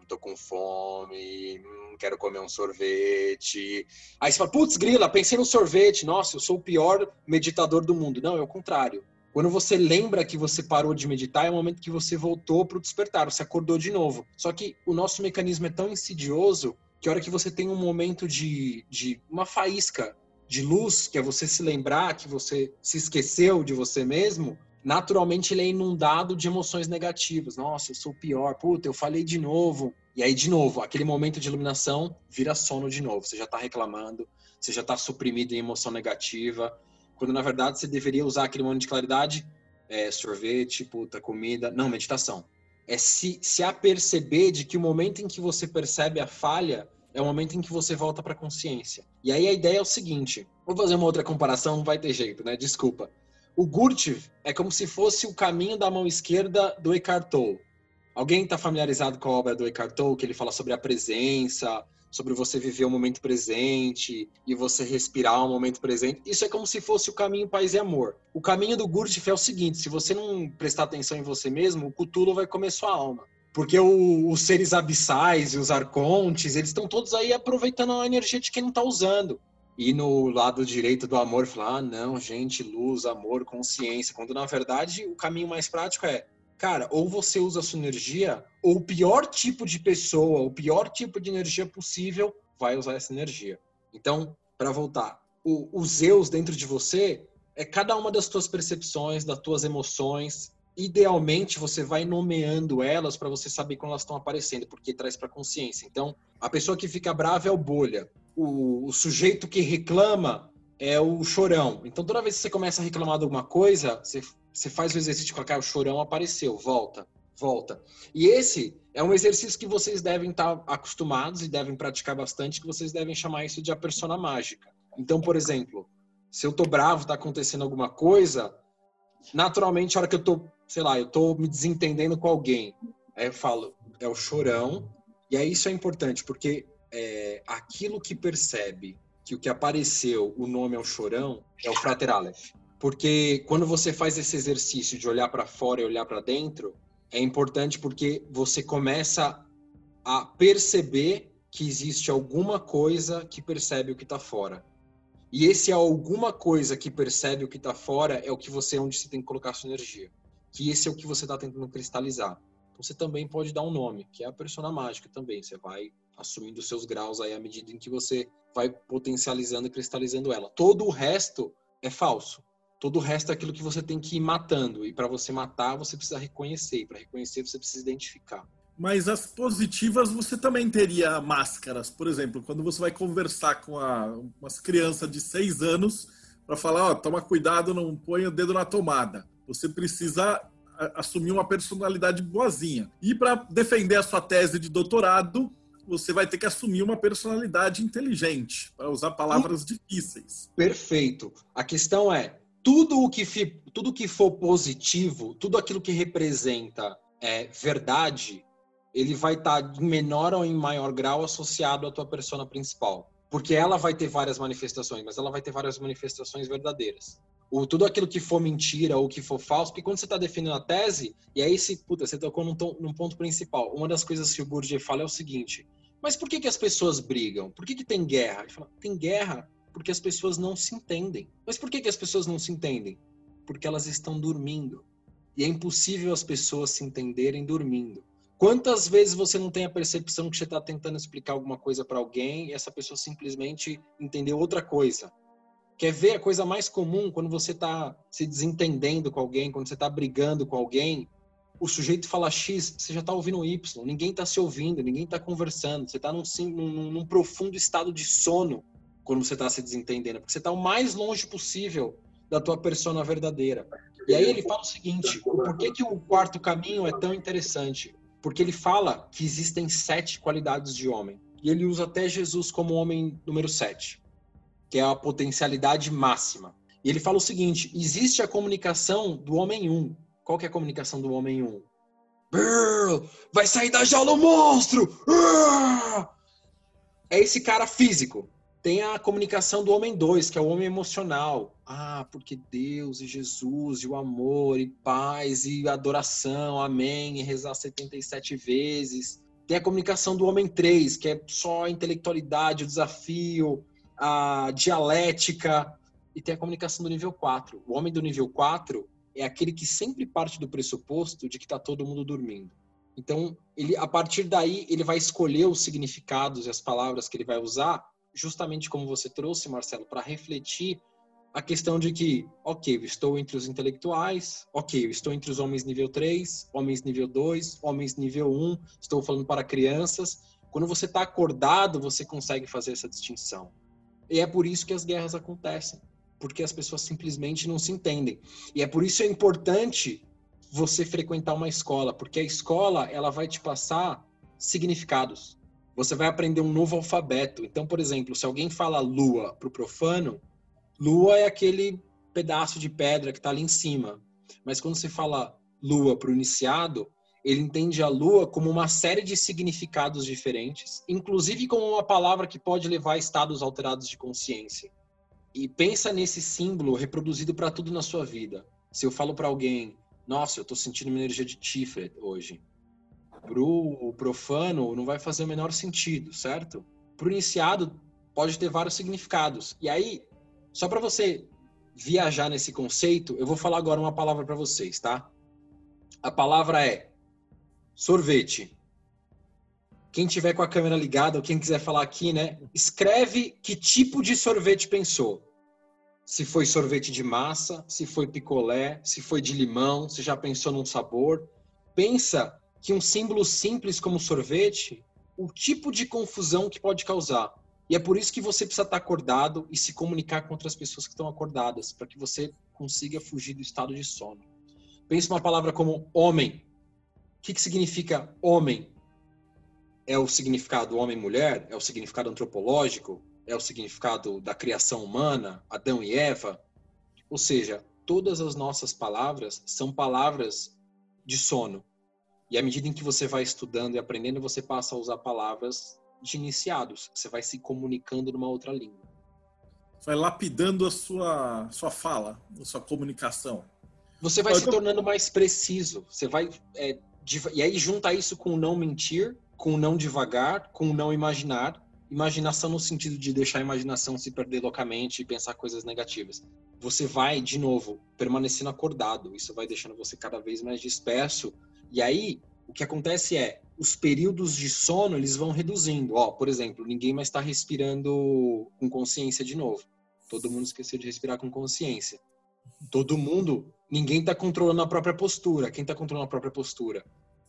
Tô com fome, hum, quero comer um sorvete. Aí você fala, putz, grila, pensei no sorvete. Nossa, eu sou o pior meditador do mundo. Não, é o contrário. Quando você lembra que você parou de meditar, é o momento que você voltou para o despertar, você acordou de novo. Só que o nosso mecanismo é tão insidioso que a hora que você tem um momento de, de uma faísca de luz, que é você se lembrar que você se esqueceu de você mesmo, naturalmente ele é inundado de emoções negativas. Nossa, eu sou pior, puta, eu falei de novo. E aí, de novo, aquele momento de iluminação vira sono de novo. Você já está reclamando, você já está suprimido em emoção negativa, quando na verdade você deveria usar aquele momento de claridade, é, sorvete, puta, comida. Não, meditação. É se, se aperceber de que o momento em que você percebe a falha é o momento em que você volta para a consciência. E aí a ideia é o seguinte: vou fazer uma outra comparação, não vai ter jeito, né? Desculpa. O Gurdjieff é como se fosse o caminho da mão esquerda do Eckhart Tolle. Alguém está familiarizado com a obra do Eckhart Tolle, que ele fala sobre a presença, sobre você viver o momento presente e você respirar o momento presente. Isso é como se fosse o caminho paz e amor. O caminho do Gurdjieff é o seguinte: se você não prestar atenção em você mesmo, o Cthulhu vai comer sua alma. Porque o, os seres abissais e os arcontes, eles estão todos aí aproveitando a energia de quem não está usando e no lado direito do amor falar, ah, não, gente, luz, amor, consciência, quando na verdade o caminho mais prático é, cara, ou você usa a sua energia, ou o pior tipo de pessoa, o pior tipo de energia possível vai usar essa energia. Então, para voltar, o, o Zeus dentro de você é cada uma das tuas percepções, das tuas emoções. Idealmente, você vai nomeando elas para você saber quando elas estão aparecendo, porque traz para consciência. Então, a pessoa que fica brava é o bolha o, o sujeito que reclama é o chorão. Então, toda vez que você começa a reclamar de alguma coisa, você, você faz o exercício de colocar o chorão apareceu, volta, volta. E esse é um exercício que vocês devem estar acostumados e devem praticar bastante, que vocês devem chamar isso de a persona mágica. Então, por exemplo, se eu tô bravo, tá acontecendo alguma coisa, naturalmente, a hora que eu tô, sei lá, eu tô me desentendendo com alguém, aí eu falo, é o chorão, e aí isso é importante, porque é, aquilo que percebe que o que apareceu, o nome é o chorão, é o Frater Aleph. Porque quando você faz esse exercício de olhar para fora e olhar para dentro, é importante porque você começa a perceber que existe alguma coisa que percebe o que está fora. E esse alguma coisa que percebe o que está fora é o que você onde você tem que colocar sua energia. Que esse é o que você está tentando cristalizar. Então, você também pode dar um nome, que é a persona mágica também. Você vai assumindo seus graus aí à medida em que você vai potencializando e cristalizando ela. Todo o resto é falso. Todo o resto é aquilo que você tem que ir matando. E para você matar, você precisa reconhecer. E para reconhecer, você precisa identificar. Mas as positivas você também teria máscaras. Por exemplo, quando você vai conversar com a, umas crianças de seis anos para falar, ó, toma cuidado, não põe o dedo na tomada. Você precisa assumir uma personalidade boazinha. E para defender a sua tese de doutorado, você vai ter que assumir uma personalidade inteligente, para usar palavras difíceis. Perfeito. A questão é, tudo o que, tudo que for positivo, tudo aquilo que representa é, verdade, ele vai estar tá em menor ou em maior grau associado à tua persona principal. Porque ela vai ter várias manifestações, mas ela vai ter várias manifestações verdadeiras. O, tudo aquilo que for mentira ou que for falso, porque quando você está definindo a tese, e aí se, puta, você tocou num, num, ponto principal. Uma das coisas que o Gurdjieff fala é o seguinte, mas por que, que as pessoas brigam? Por que, que tem guerra? Ele fala, tem guerra porque as pessoas não se entendem. Mas por que, que as pessoas não se entendem? Porque elas estão dormindo. E é impossível as pessoas se entenderem dormindo. Quantas vezes você não tem a percepção que você está tentando explicar alguma coisa para alguém e essa pessoa simplesmente entendeu outra coisa? Quer ver a coisa mais comum quando você está se desentendendo com alguém, quando você está brigando com alguém? O sujeito fala X, você já está ouvindo Y, ninguém está se ouvindo, ninguém está conversando, você está num, num, num profundo estado de sono quando você está se desentendendo, porque você está o mais longe possível da tua persona verdadeira. E aí ele fala o seguinte: o porquê que o quarto caminho é tão interessante? porque ele fala que existem sete qualidades de homem. E ele usa até Jesus como homem número sete, que é a potencialidade máxima. E ele fala o seguinte: existe a comunicação do homem um. Qual que é a comunicação do homem um? Brrr, vai sair da jaula o monstro! É esse cara físico. Tem a comunicação do homem 2, que é o homem emocional. Ah, porque Deus e Jesus e o amor e paz e adoração, amém, e rezar 77 vezes. Tem a comunicação do homem 3, que é só a intelectualidade, o desafio, a dialética. E tem a comunicação do nível 4. O homem do nível 4 é aquele que sempre parte do pressuposto de que está todo mundo dormindo. Então, ele, a partir daí, ele vai escolher os significados e as palavras que ele vai usar justamente como você trouxe, Marcelo, para refletir a questão de que, ok, eu estou entre os intelectuais, ok, eu estou entre os homens nível 3, homens nível 2, homens nível 1, estou falando para crianças. Quando você está acordado, você consegue fazer essa distinção. E é por isso que as guerras acontecem, porque as pessoas simplesmente não se entendem. E é por isso é importante você frequentar uma escola, porque a escola ela vai te passar significados você vai aprender um novo alfabeto. Então, por exemplo, se alguém fala lua para o profano, lua é aquele pedaço de pedra que está ali em cima. Mas quando você fala lua para o iniciado, ele entende a lua como uma série de significados diferentes, inclusive como uma palavra que pode levar a estados alterados de consciência. E pensa nesse símbolo reproduzido para tudo na sua vida. Se eu falo para alguém, nossa, eu estou sentindo uma energia de Tiferet hoje pro profano não vai fazer o menor sentido, certo? Pro iniciado pode ter vários significados. E aí, só para você viajar nesse conceito, eu vou falar agora uma palavra para vocês, tá? A palavra é sorvete. Quem tiver com a câmera ligada ou quem quiser falar aqui, né? Escreve que tipo de sorvete pensou. Se foi sorvete de massa, se foi picolé, se foi de limão, se já pensou num sabor. Pensa que um símbolo simples como sorvete, o tipo de confusão que pode causar. E é por isso que você precisa estar acordado e se comunicar com outras pessoas que estão acordadas, para que você consiga fugir do estado de sono. Pense uma palavra como homem. O que, que significa homem? É o significado homem-mulher? É o significado antropológico? É o significado da criação humana, Adão e Eva? Ou seja, todas as nossas palavras são palavras de sono. E à medida em que você vai estudando e aprendendo, você passa a usar palavras de iniciados. Você vai se comunicando numa outra língua. Vai lapidando a sua, sua fala, a sua comunicação. Você vai se tornando mais preciso. Você vai. É, e aí junta isso com não mentir, com não devagar, com não imaginar. imaginação no sentido de deixar a imaginação se perder loucamente e pensar coisas negativas. Você vai, de novo, permanecendo acordado. Isso vai deixando você cada vez mais disperso. E aí, o que acontece é, os períodos de sono, eles vão reduzindo. Ó, por exemplo, ninguém mais está respirando com consciência de novo. Todo mundo esqueceu de respirar com consciência. Todo mundo, ninguém está controlando a própria postura. Quem está controlando a própria postura?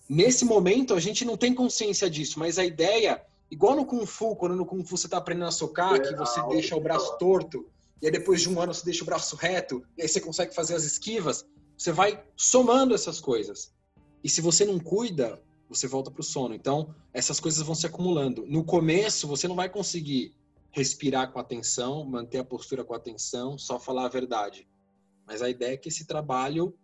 Nesse momento, a gente não tem consciência disso, mas a ideia Igual no Kung Fu, quando no Kung Fu você tá aprendendo a socar, que você deixa o braço torto, e aí depois de um ano você deixa o braço reto, e aí você consegue fazer as esquivas, você vai somando essas coisas. E se você não cuida, você volta pro sono. Então, essas coisas vão se acumulando. No começo, você não vai conseguir respirar com atenção, manter a postura com atenção, só falar a verdade. Mas a ideia é que esse trabalho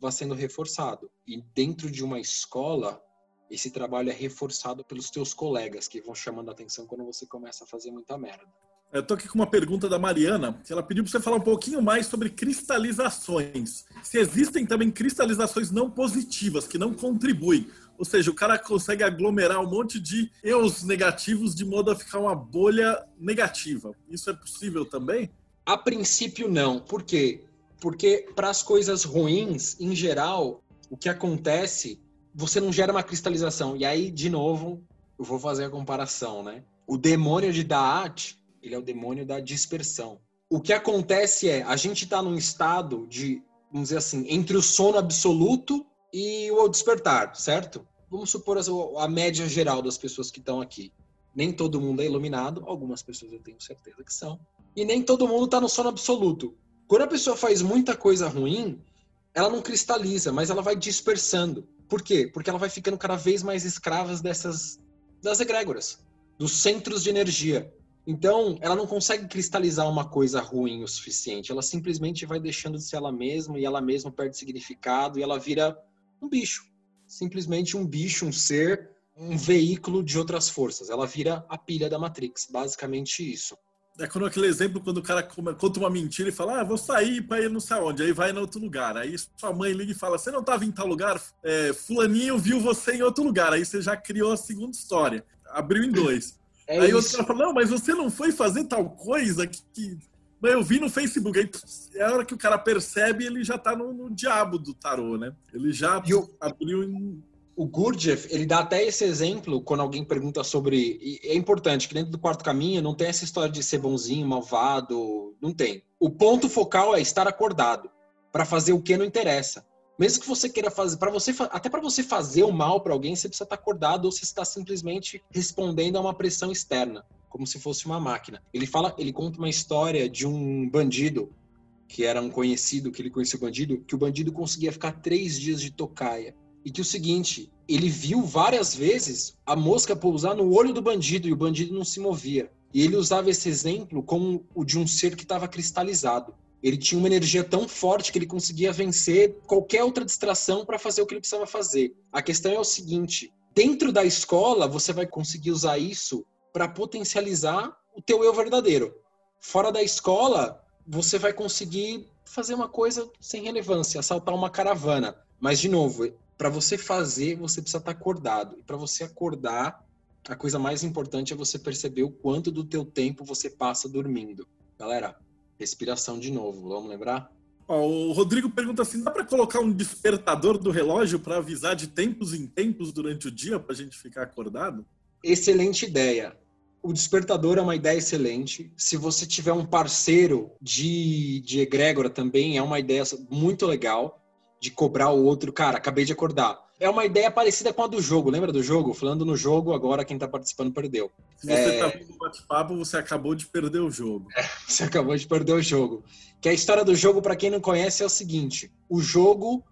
vá sendo reforçado. E dentro de uma escola, esse trabalho é reforçado pelos teus colegas que vão chamando a atenção quando você começa a fazer muita merda. Eu tô aqui com uma pergunta da Mariana, que ela pediu para você falar um pouquinho mais sobre cristalizações. Se existem também cristalizações não positivas, que não contribuem. Ou seja, o cara consegue aglomerar um monte de eus negativos de modo a ficar uma bolha negativa. Isso é possível também? A princípio, não. Por quê? Porque para as coisas ruins, em geral, o que acontece você não gera uma cristalização. E aí, de novo, eu vou fazer a comparação, né? O demônio de Daat, ele é o demônio da dispersão. O que acontece é, a gente está num estado de, vamos dizer assim, entre o sono absoluto e o despertar, certo? Vamos supor a, a média geral das pessoas que estão aqui. Nem todo mundo é iluminado, algumas pessoas eu tenho certeza que são. E nem todo mundo está no sono absoluto. Quando a pessoa faz muita coisa ruim, ela não cristaliza, mas ela vai dispersando. Por quê? Porque ela vai ficando cada vez mais escrava dessas das egrégoras, dos centros de energia. Então, ela não consegue cristalizar uma coisa ruim o suficiente. Ela simplesmente vai deixando de ser ela mesma e ela mesma perde significado e ela vira um bicho. Simplesmente um bicho, um ser, um veículo de outras forças. Ela vira a pilha da Matrix. Basicamente isso. É quando aquele exemplo, quando o cara conta uma mentira e fala, ah, vou sair para ir não sei onde, aí vai em outro lugar. Aí sua mãe liga e fala, você não estava em tal lugar? É, fulaninho viu você em outro lugar. Aí você já criou a segunda história. Abriu em dois. É aí o outro cara fala, não, mas você não foi fazer tal coisa que... que... Mas eu vi no Facebook. Aí é a hora que o cara percebe, ele já tá no, no diabo do tarô, né? Ele já abriu em o Gurdjieff, ele dá até esse exemplo quando alguém pergunta sobre. é importante que dentro do quarto caminho não tem essa história de ser bonzinho, malvado. Não tem. O ponto focal é estar acordado para fazer o que não interessa. Mesmo que você queira fazer, para você até para você fazer o mal para alguém, você precisa estar acordado ou você está simplesmente respondendo a uma pressão externa, como se fosse uma máquina. Ele fala, ele conta uma história de um bandido que era um conhecido, que ele conhecia o bandido, que o bandido conseguia ficar três dias de tocaia e que o seguinte, ele viu várias vezes a mosca pousar no olho do bandido e o bandido não se movia. E ele usava esse exemplo como o de um ser que estava cristalizado. Ele tinha uma energia tão forte que ele conseguia vencer qualquer outra distração para fazer o que ele precisava fazer. A questão é o seguinte: dentro da escola você vai conseguir usar isso para potencializar o teu eu verdadeiro. Fora da escola, você vai conseguir fazer uma coisa sem relevância, assaltar uma caravana. Mas de novo, para você fazer, você precisa estar tá acordado. E para você acordar, a coisa mais importante é você perceber o quanto do teu tempo você passa dormindo. Galera, respiração de novo, vamos lembrar? o Rodrigo pergunta assim: dá para colocar um despertador do relógio para avisar de tempos em tempos durante o dia para a gente ficar acordado? Excelente ideia. O despertador é uma ideia excelente. Se você tiver um parceiro de, de egrégora também, é uma ideia muito legal de cobrar o outro, cara, acabei de acordar. É uma ideia parecida com a do jogo, lembra do jogo? Falando no jogo, agora quem tá participando perdeu. Se você é... tá vendo o bate-papo, você acabou de perder o jogo. É, você acabou de perder o jogo. Que a história do jogo, para quem não conhece, é o seguinte: o jogo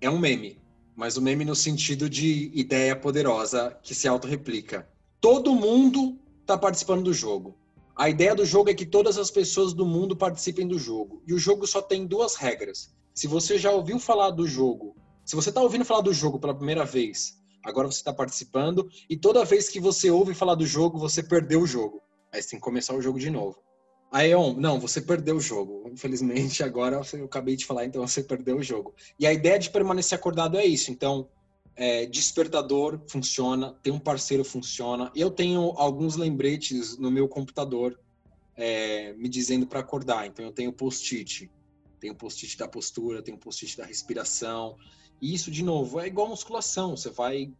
é um meme, mas o meme no sentido de ideia poderosa que se autorreplica. Todo mundo tá participando do jogo. A ideia do jogo é que todas as pessoas do mundo participem do jogo. E o jogo só tem duas regras. Se você já ouviu falar do jogo, se você está ouvindo falar do jogo pela primeira vez, agora você está participando, e toda vez que você ouve falar do jogo, você perdeu o jogo. Aí você tem que começar o jogo de novo. Aí, on, não, você perdeu o jogo. Infelizmente, agora eu acabei de falar, então você perdeu o jogo. E a ideia de permanecer acordado é isso. Então, é, despertador funciona, tem um parceiro funciona. Eu tenho alguns lembretes no meu computador é, me dizendo para acordar. Então eu tenho post-it, tenho post-it da postura, tenho post-it da respiração. E isso, de novo, é igual musculação. Você vai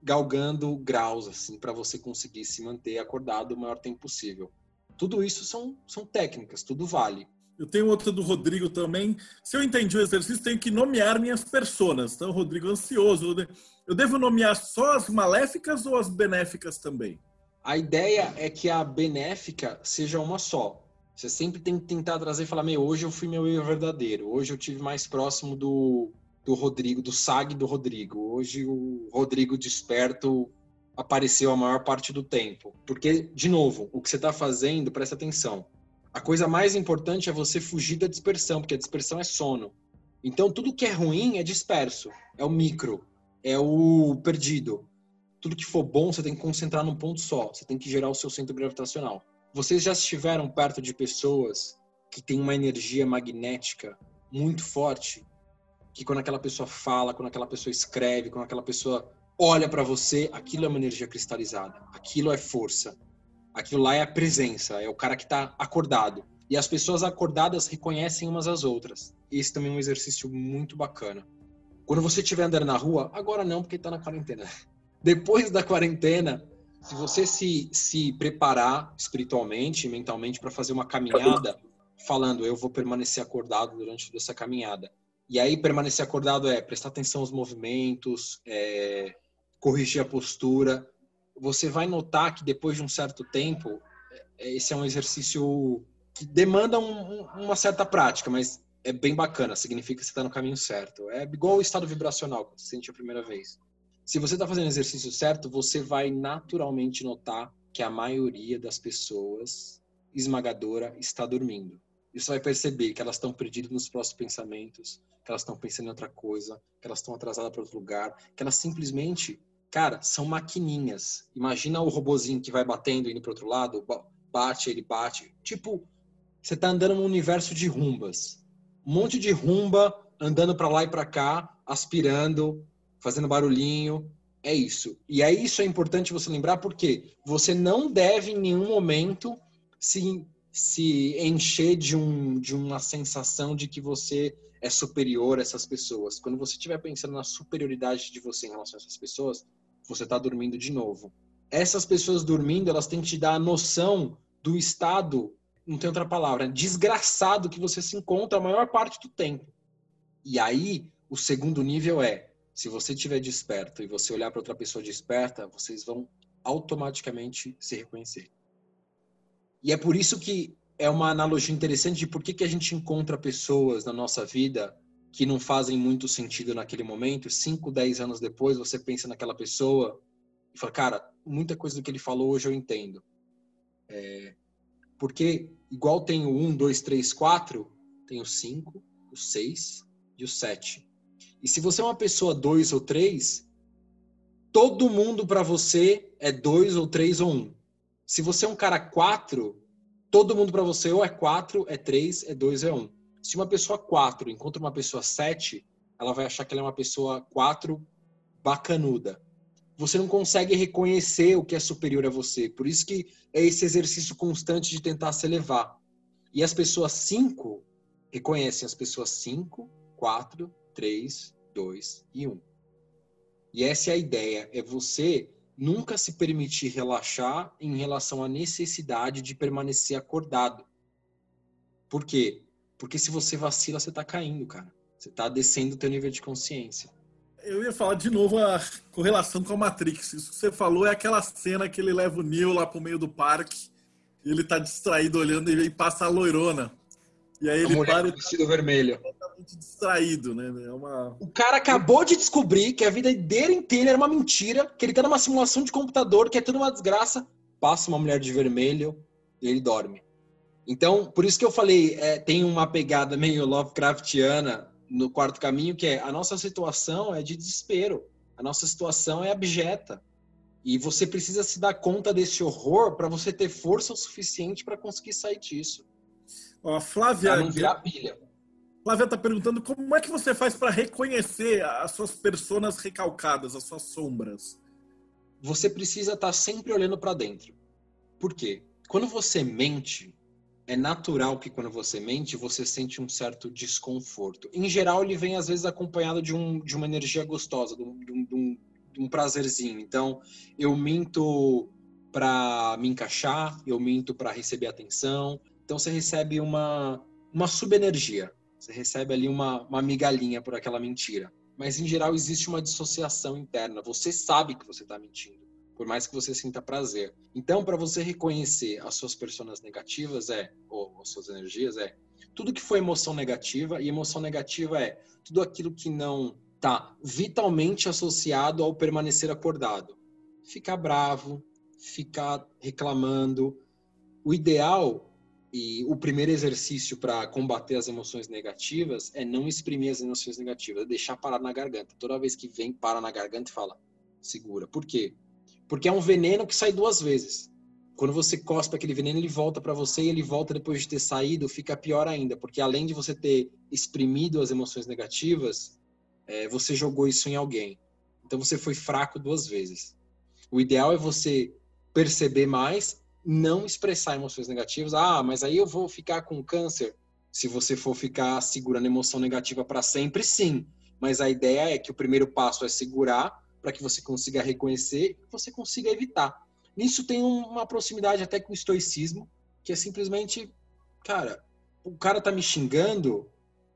galgando graus assim para você conseguir se manter acordado o maior tempo possível. Tudo isso são, são técnicas, tudo vale. Eu tenho outra do Rodrigo também. Se eu entendi o exercício, tenho que nomear minhas personas. Então, Rodrigo, ansioso. Eu devo nomear só as maléficas ou as benéficas também? A ideia é que a benéfica seja uma só. Você sempre tem que tentar trazer e falar: meu, hoje eu fui meu eu verdadeiro. Hoje eu tive mais próximo do, do Rodrigo, do SAG do Rodrigo. Hoje o Rodrigo desperto apareceu a maior parte do tempo. Porque, de novo, o que você está fazendo, presta atenção a coisa mais importante é você fugir da dispersão, porque a dispersão é sono. Então, tudo que é ruim é disperso, é o micro, é o perdido. Tudo que for bom, você tem que concentrar num ponto só, você tem que gerar o seu centro gravitacional. Vocês já estiveram perto de pessoas que têm uma energia magnética muito forte, que quando aquela pessoa fala, quando aquela pessoa escreve, quando aquela pessoa olha para você, aquilo é uma energia cristalizada, aquilo é força. Aquilo lá é a presença, é o cara que está acordado. E as pessoas acordadas reconhecem umas às outras. Esse também é um exercício muito bacana. Quando você estiver andando na rua, agora não, porque está na quarentena. Depois da quarentena, se você se, se preparar espiritualmente, mentalmente, para fazer uma caminhada, falando, eu vou permanecer acordado durante toda essa caminhada. E aí, permanecer acordado é prestar atenção aos movimentos, é, corrigir a postura, você vai notar que depois de um certo tempo, é, esse é um exercício que demanda um, uma certa prática, mas é bem bacana, significa que você está no caminho certo. É igual o estado vibracional que você sente a primeira vez. Se você está fazendo exercício certo, você vai naturalmente notar que a maioria das pessoas esmagadora está dormindo. E você vai perceber que elas estão perdidas nos próximos pensamentos, que elas estão pensando em outra coisa, que elas estão atrasadas para outro lugar, que elas simplesmente Cara, são maquininhas. Imagina o robozinho que vai batendo indo para outro lado, bate, ele bate. Tipo, você tá andando num universo de rumbas. Um monte de rumba andando para lá e para cá, aspirando, fazendo barulhinho. É isso. E aí isso é importante você lembrar porque você não deve em nenhum momento se, se encher de, um, de uma sensação de que você é superior a essas pessoas. Quando você estiver pensando na superioridade de você em relação a essas pessoas, você está dormindo de novo. Essas pessoas dormindo, elas têm que te dar a noção do estado, não tem outra palavra, desgraçado que você se encontra a maior parte do tempo. E aí, o segundo nível é, se você estiver desperto e você olhar para outra pessoa desperta, vocês vão automaticamente se reconhecer. E é por isso que é uma analogia interessante de por que, que a gente encontra pessoas na nossa vida que não fazem muito sentido naquele momento, 5, 10 anos depois, você pensa naquela pessoa e fala, cara, muita coisa do que ele falou hoje eu entendo. É, porque, igual tem o 1, 2, 3, 4, tem o 5, o 6 e o 7. E se você é uma pessoa 2 ou 3, todo mundo para você é 2 ou 3 ou 1. Se você é um cara 4, todo mundo para você ou é 4, é 3, é 2, é 1. Se uma pessoa 4 encontra uma pessoa 7, ela vai achar que ela é uma pessoa 4 bacanuda. Você não consegue reconhecer o que é superior a você. Por isso que é esse exercício constante de tentar se elevar. E as pessoas 5 reconhecem as pessoas 5, 4, 3, 2 e 1. E essa é a ideia, é você nunca se permitir relaxar em relação à necessidade de permanecer acordado. Por quê? Porque se você vacila, você tá caindo, cara. Você tá descendo o teu nível de consciência. Eu ia falar de novo a correlação com a Matrix. Isso que você falou é aquela cena que ele leva o Neo lá pro meio do parque e ele tá distraído olhando e passa a loirona. E aí a ele para vestido vermelho. Completamente distraído, né? É uma... O cara acabou de descobrir que a vida dele inteira era uma mentira, que ele tá numa simulação de computador, que é tudo uma desgraça. Passa uma mulher de vermelho e ele dorme. Então, por isso que eu falei, é, tem uma pegada meio Lovecraftiana no quarto caminho, que é a nossa situação é de desespero, a nossa situação é abjeta. E você precisa se dar conta desse horror para você ter força o suficiente para conseguir sair disso. Ó, a Flávia. Pra não virar pilha. Flávia está perguntando como é que você faz para reconhecer as suas personas recalcadas, as suas sombras. Você precisa estar tá sempre olhando para dentro. Por quê? Quando você mente, é natural que quando você mente, você sente um certo desconforto. Em geral, ele vem às vezes acompanhado de, um, de uma energia gostosa, de um, de um, de um prazerzinho. Então, eu minto para me encaixar, eu minto para receber atenção. Então, você recebe uma, uma subenergia. Você recebe ali uma, uma migalhinha por aquela mentira. Mas, em geral, existe uma dissociação interna. Você sabe que você está mentindo por mais que você sinta prazer. Então, para você reconhecer as suas personas negativas é, ou as suas energias é, tudo que foi emoção negativa e emoção negativa é tudo aquilo que não está vitalmente associado ao permanecer acordado. Ficar bravo, ficar reclamando. O ideal e o primeiro exercício para combater as emoções negativas é não exprimir as emoções negativas, é deixar parar na garganta. Toda vez que vem, para na garganta e fala, segura. Por quê? Porque é um veneno que sai duas vezes. Quando você cospe aquele veneno, ele volta para você e ele volta depois de ter saído, fica pior ainda, porque além de você ter exprimido as emoções negativas, é, você jogou isso em alguém. Então você foi fraco duas vezes. O ideal é você perceber mais, não expressar emoções negativas. Ah, mas aí eu vou ficar com câncer. Se você for ficar segurando emoção negativa para sempre, sim. Mas a ideia é que o primeiro passo é segurar para que você consiga reconhecer e você consiga evitar. Nisso tem uma proximidade até com o estoicismo, que é simplesmente, cara, o cara tá me xingando,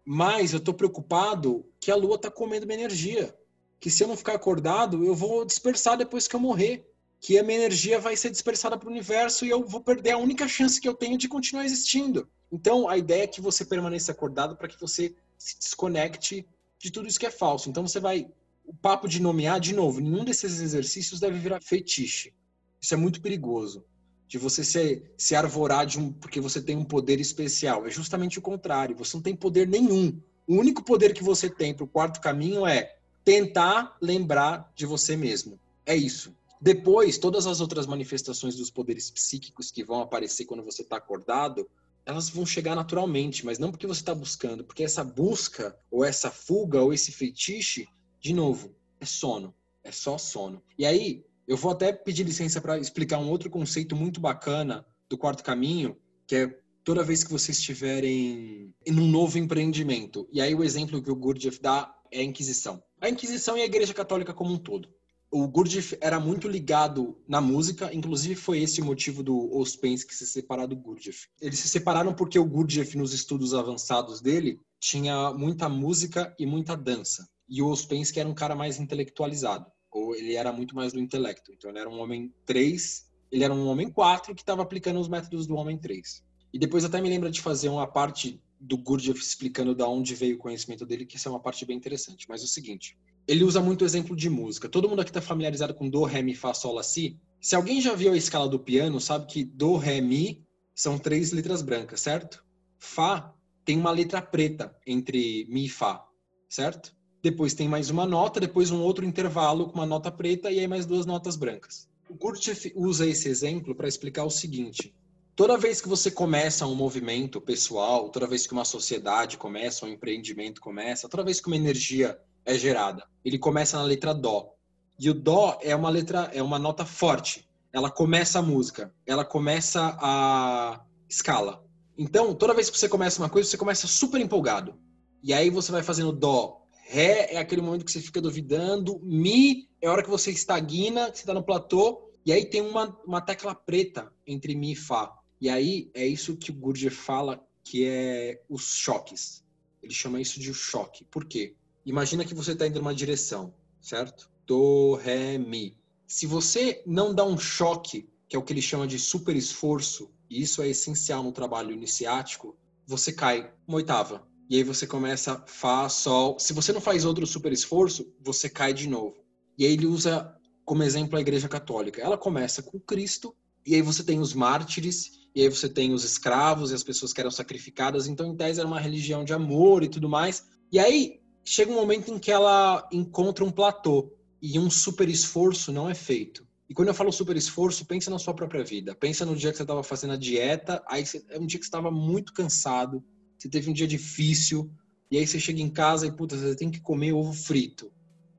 mas eu tô preocupado que a lua tá comendo minha energia. Que se eu não ficar acordado, eu vou dispersar depois que eu morrer. Que a minha energia vai ser dispersada para o universo e eu vou perder a única chance que eu tenho de continuar existindo. Então, a ideia é que você permaneça acordado para que você se desconecte de tudo isso que é falso. Então, você vai o papo de nomear, de novo, nenhum desses exercícios deve virar fetiche. Isso é muito perigoso. De você se, se arvorar de um, porque você tem um poder especial. É justamente o contrário. Você não tem poder nenhum. O único poder que você tem para o quarto caminho é tentar lembrar de você mesmo. É isso. Depois, todas as outras manifestações dos poderes psíquicos que vão aparecer quando você está acordado, elas vão chegar naturalmente, mas não porque você está buscando, porque essa busca, ou essa fuga, ou esse feitiço de novo, é sono. É só sono. E aí, eu vou até pedir licença para explicar um outro conceito muito bacana do quarto caminho, que é toda vez que vocês estiverem em um novo empreendimento. E aí o exemplo que o Gurdjieff dá é a Inquisição. A Inquisição e a Igreja Católica como um todo. O Gurdjieff era muito ligado na música, inclusive foi esse o motivo do Ouspensky se separar do Gurdjieff. Eles se separaram porque o Gurdjieff, nos estudos avançados dele, tinha muita música e muita dança. E o Ouspensky era um cara mais intelectualizado, ou ele era muito mais do intelecto. Então ele era um homem 3, ele era um homem 4 que estava aplicando os métodos do homem 3. E depois até me lembra de fazer uma parte do Gurdjieff explicando da onde veio o conhecimento dele, que isso é uma parte bem interessante. Mas é o seguinte, ele usa muito exemplo de música. Todo mundo aqui está familiarizado com do, ré, mi, fá, sol, lá, si. Se alguém já viu a escala do piano, sabe que do, ré, mi são três letras brancas, certo? Fá tem uma letra preta entre mi e fá, certo? depois tem mais uma nota, depois um outro intervalo com uma nota preta e aí mais duas notas brancas. O Gurdjieff usa esse exemplo para explicar o seguinte: toda vez que você começa um movimento pessoal, toda vez que uma sociedade começa, um empreendimento começa, toda vez que uma energia é gerada, ele começa na letra dó. E o dó é uma letra, é uma nota forte. Ela começa a música, ela começa a escala. Então, toda vez que você começa uma coisa, você começa super empolgado. E aí você vai fazendo dó, Ré é aquele momento que você fica duvidando. Mi é a hora que você estagna, que você está no platô. E aí tem uma, uma tecla preta entre Mi e Fá. E aí é isso que o Gurdjieff fala que é os choques. Ele chama isso de choque. Por quê? Imagina que você está indo numa direção, certo? Do, Ré, Mi. Se você não dá um choque, que é o que ele chama de super esforço, e isso é essencial no trabalho iniciático, você cai uma oitava, e aí você começa Fá, Sol. Se você não faz outro super esforço, você cai de novo. E aí ele usa como exemplo a Igreja Católica. Ela começa com Cristo, e aí você tem os mártires, e aí você tem os escravos e as pessoas que eram sacrificadas. Então, em tese, era uma religião de amor e tudo mais. E aí chega um momento em que ela encontra um platô, e um super esforço não é feito. E quando eu falo super esforço, pensa na sua própria vida. Pensa no dia que você estava fazendo a dieta, aí é um dia que você estava muito cansado, você teve um dia difícil, E aí você chega em casa e, puta, você tem que comer ovo frito.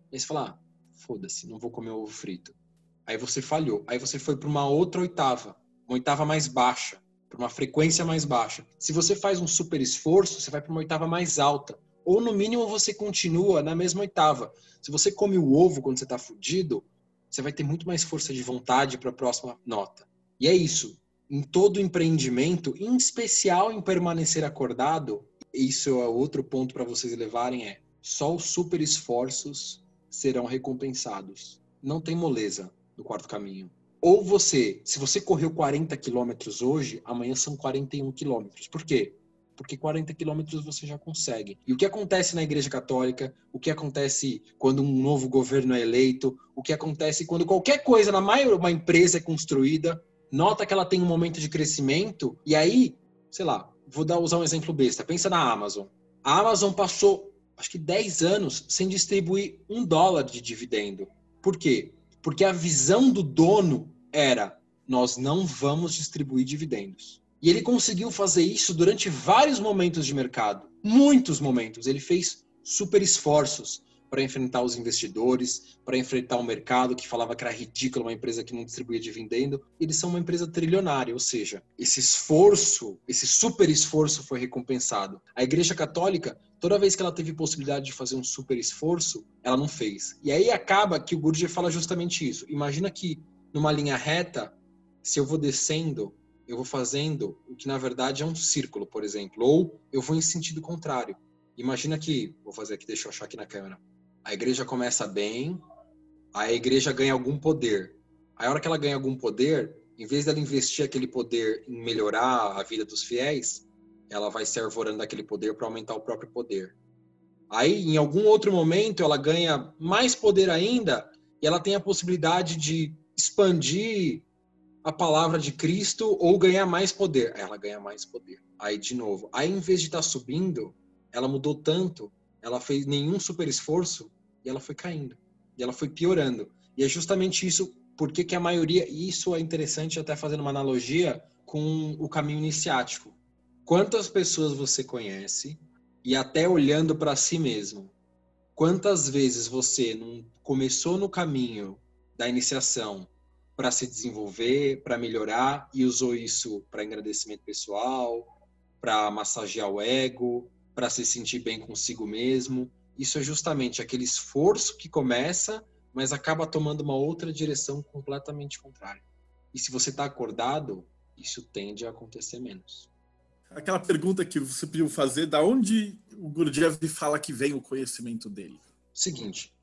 E aí você fala, ah, foda-se, não vou comer ovo frito. Aí você falhou. Aí você foi para uma outra oitava, uma oitava mais baixa, para uma frequência mais baixa. Se você faz um super esforço, você vai para uma oitava mais alta. Ou no mínimo você continua na mesma oitava. Se você come o ovo quando você está fudido, você vai ter muito mais força de vontade para a próxima nota. E é isso. Em todo empreendimento, em especial em permanecer acordado, isso é outro ponto para vocês levarem é só os super esforços serão recompensados. Não tem moleza no quarto caminho. Ou você, se você correu 40 quilômetros hoje, amanhã são 41 quilômetros. Por quê? Porque 40 quilômetros você já consegue. E o que acontece na Igreja Católica, o que acontece quando um novo governo é eleito, o que acontece quando qualquer coisa na maior uma empresa é construída, nota que ela tem um momento de crescimento e aí, sei lá, vou dar usar um exemplo besta. Pensa na Amazon. A Amazon passou, acho que 10 anos sem distribuir um dólar de dividendo. Por quê? Porque a visão do dono era: nós não vamos distribuir dividendos. E ele conseguiu fazer isso durante vários momentos de mercado. Muitos momentos. Ele fez super esforços para enfrentar os investidores, para enfrentar o mercado que falava que era ridículo uma empresa que não distribuía dividendo. Eles são uma empresa trilionária, ou seja, esse esforço, esse super esforço foi recompensado. A Igreja Católica, toda vez que ela teve possibilidade de fazer um super esforço, ela não fez. E aí acaba que o Gurdjieff fala justamente isso. Imagina que numa linha reta, se eu vou descendo, eu vou fazendo o que na verdade é um círculo, por exemplo, ou eu vou em sentido contrário. Imagina que, vou fazer aqui, deixa eu achar aqui na câmera a igreja começa bem, a igreja ganha algum poder. Aí, a hora que ela ganha algum poder, em vez dela investir aquele poder em melhorar a vida dos fiéis, ela vai se arvorando daquele poder para aumentar o próprio poder. Aí, em algum outro momento, ela ganha mais poder ainda e ela tem a possibilidade de expandir a palavra de Cristo ou ganhar mais poder. Ela ganha mais poder. Aí, de novo, aí em vez de estar tá subindo, ela mudou tanto ela fez nenhum super esforço e ela foi caindo. E ela foi piorando. E é justamente isso, porque que a maioria, e isso é interessante até fazendo uma analogia com o caminho iniciático. Quantas pessoas você conhece e até olhando para si mesmo, quantas vezes você não começou no caminho da iniciação para se desenvolver, para melhorar e usou isso para agradecimento pessoal, para massagear o ego, para se sentir bem consigo mesmo. Isso é justamente aquele esforço que começa, mas acaba tomando uma outra direção completamente contrária. E se você está acordado, isso tende a acontecer menos. Aquela pergunta que você pediu fazer, da onde o Gurdjieff fala que vem o conhecimento dele? Seguinte,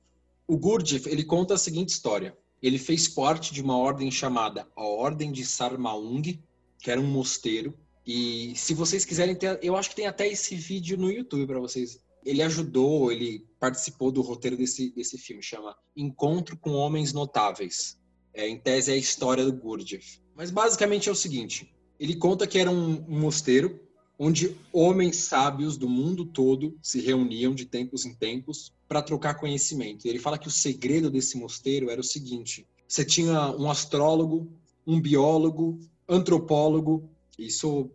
o Gurdjieff ele conta a seguinte história. Ele fez parte de uma ordem chamada a Ordem de Sarmaung, que era um mosteiro e se vocês quiserem ter, eu acho que tem até esse vídeo no YouTube para vocês. Ele ajudou, ele participou do roteiro desse, desse filme, chama Encontro com Homens Notáveis. É, em tese é a história do Gurdjieff. Mas basicamente é o seguinte: ele conta que era um, um mosteiro onde homens sábios do mundo todo se reuniam de tempos em tempos para trocar conhecimento. Ele fala que o segredo desse mosteiro era o seguinte: você tinha um astrólogo, um biólogo, antropólogo, isso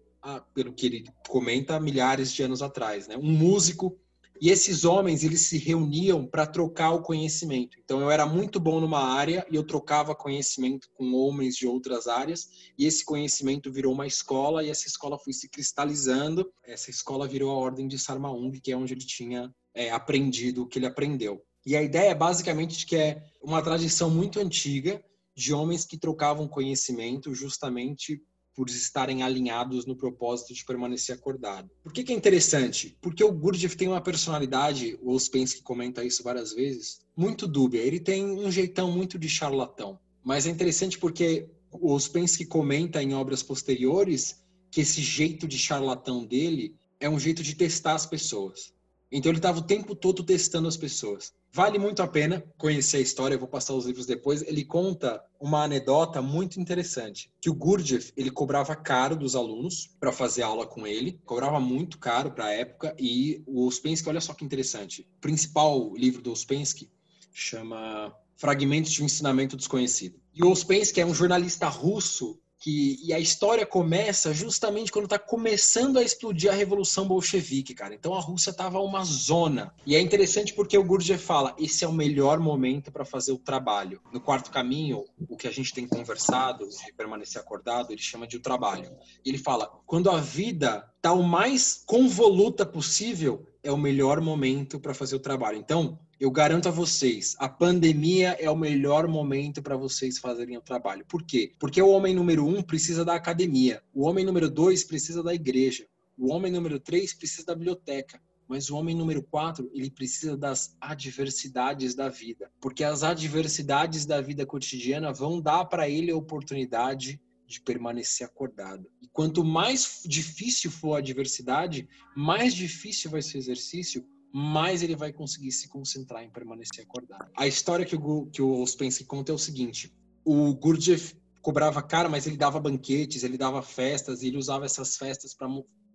pelo que ele comenta, milhares de anos atrás, né? Um músico e esses homens eles se reuniam para trocar o conhecimento. Então eu era muito bom numa área e eu trocava conhecimento com homens de outras áreas e esse conhecimento virou uma escola e essa escola foi se cristalizando. Essa escola virou a Ordem de Sarmaung, que é onde ele tinha é, aprendido o que ele aprendeu. E a ideia é basicamente de que é uma tradição muito antiga de homens que trocavam conhecimento justamente por estarem alinhados no propósito de permanecer acordado. Por que, que é interessante? Porque o Gurdjieff tem uma personalidade, o Ouspensky comenta isso várias vezes, muito dúbia. Ele tem um jeitão muito de charlatão. Mas é interessante porque o Ouspensky comenta em obras posteriores que esse jeito de charlatão dele é um jeito de testar as pessoas. Então ele estava o tempo todo testando as pessoas. Vale muito a pena conhecer a história, eu vou passar os livros depois. Ele conta uma anedota muito interessante, que o Gurdjieff, ele cobrava caro dos alunos para fazer aula com ele, cobrava muito caro para a época, e o Ouspensky, olha só que interessante, o principal livro do Ouspensky chama Fragmentos de um Ensinamento Desconhecido. E o Ouspensky é um jornalista russo que e a história começa justamente quando está começando a explodir a revolução bolchevique, cara. Então a Rússia tava uma zona. E é interessante porque o Gurdjieff fala: esse é o melhor momento para fazer o trabalho. No quarto caminho, o que a gente tem conversado de permanecer acordado, ele chama de o trabalho. E ele fala: quando a vida tá o mais convoluta possível, é o melhor momento para fazer o trabalho. Então, eu garanto a vocês, a pandemia é o melhor momento para vocês fazerem o trabalho. Por quê? Porque o homem número um precisa da academia, o homem número dois precisa da igreja, o homem número três precisa da biblioteca. Mas o homem número quatro, ele precisa das adversidades da vida. Porque as adversidades da vida cotidiana vão dar para ele a oportunidade de permanecer acordado. E quanto mais difícil for a adversidade, mais difícil vai ser o exercício, mais ele vai conseguir se concentrar em permanecer acordado. A história que o, que o Spence conta é o seguinte: o Gurdjieff cobrava caro, mas ele dava banquetes, ele dava festas, e ele usava essas festas para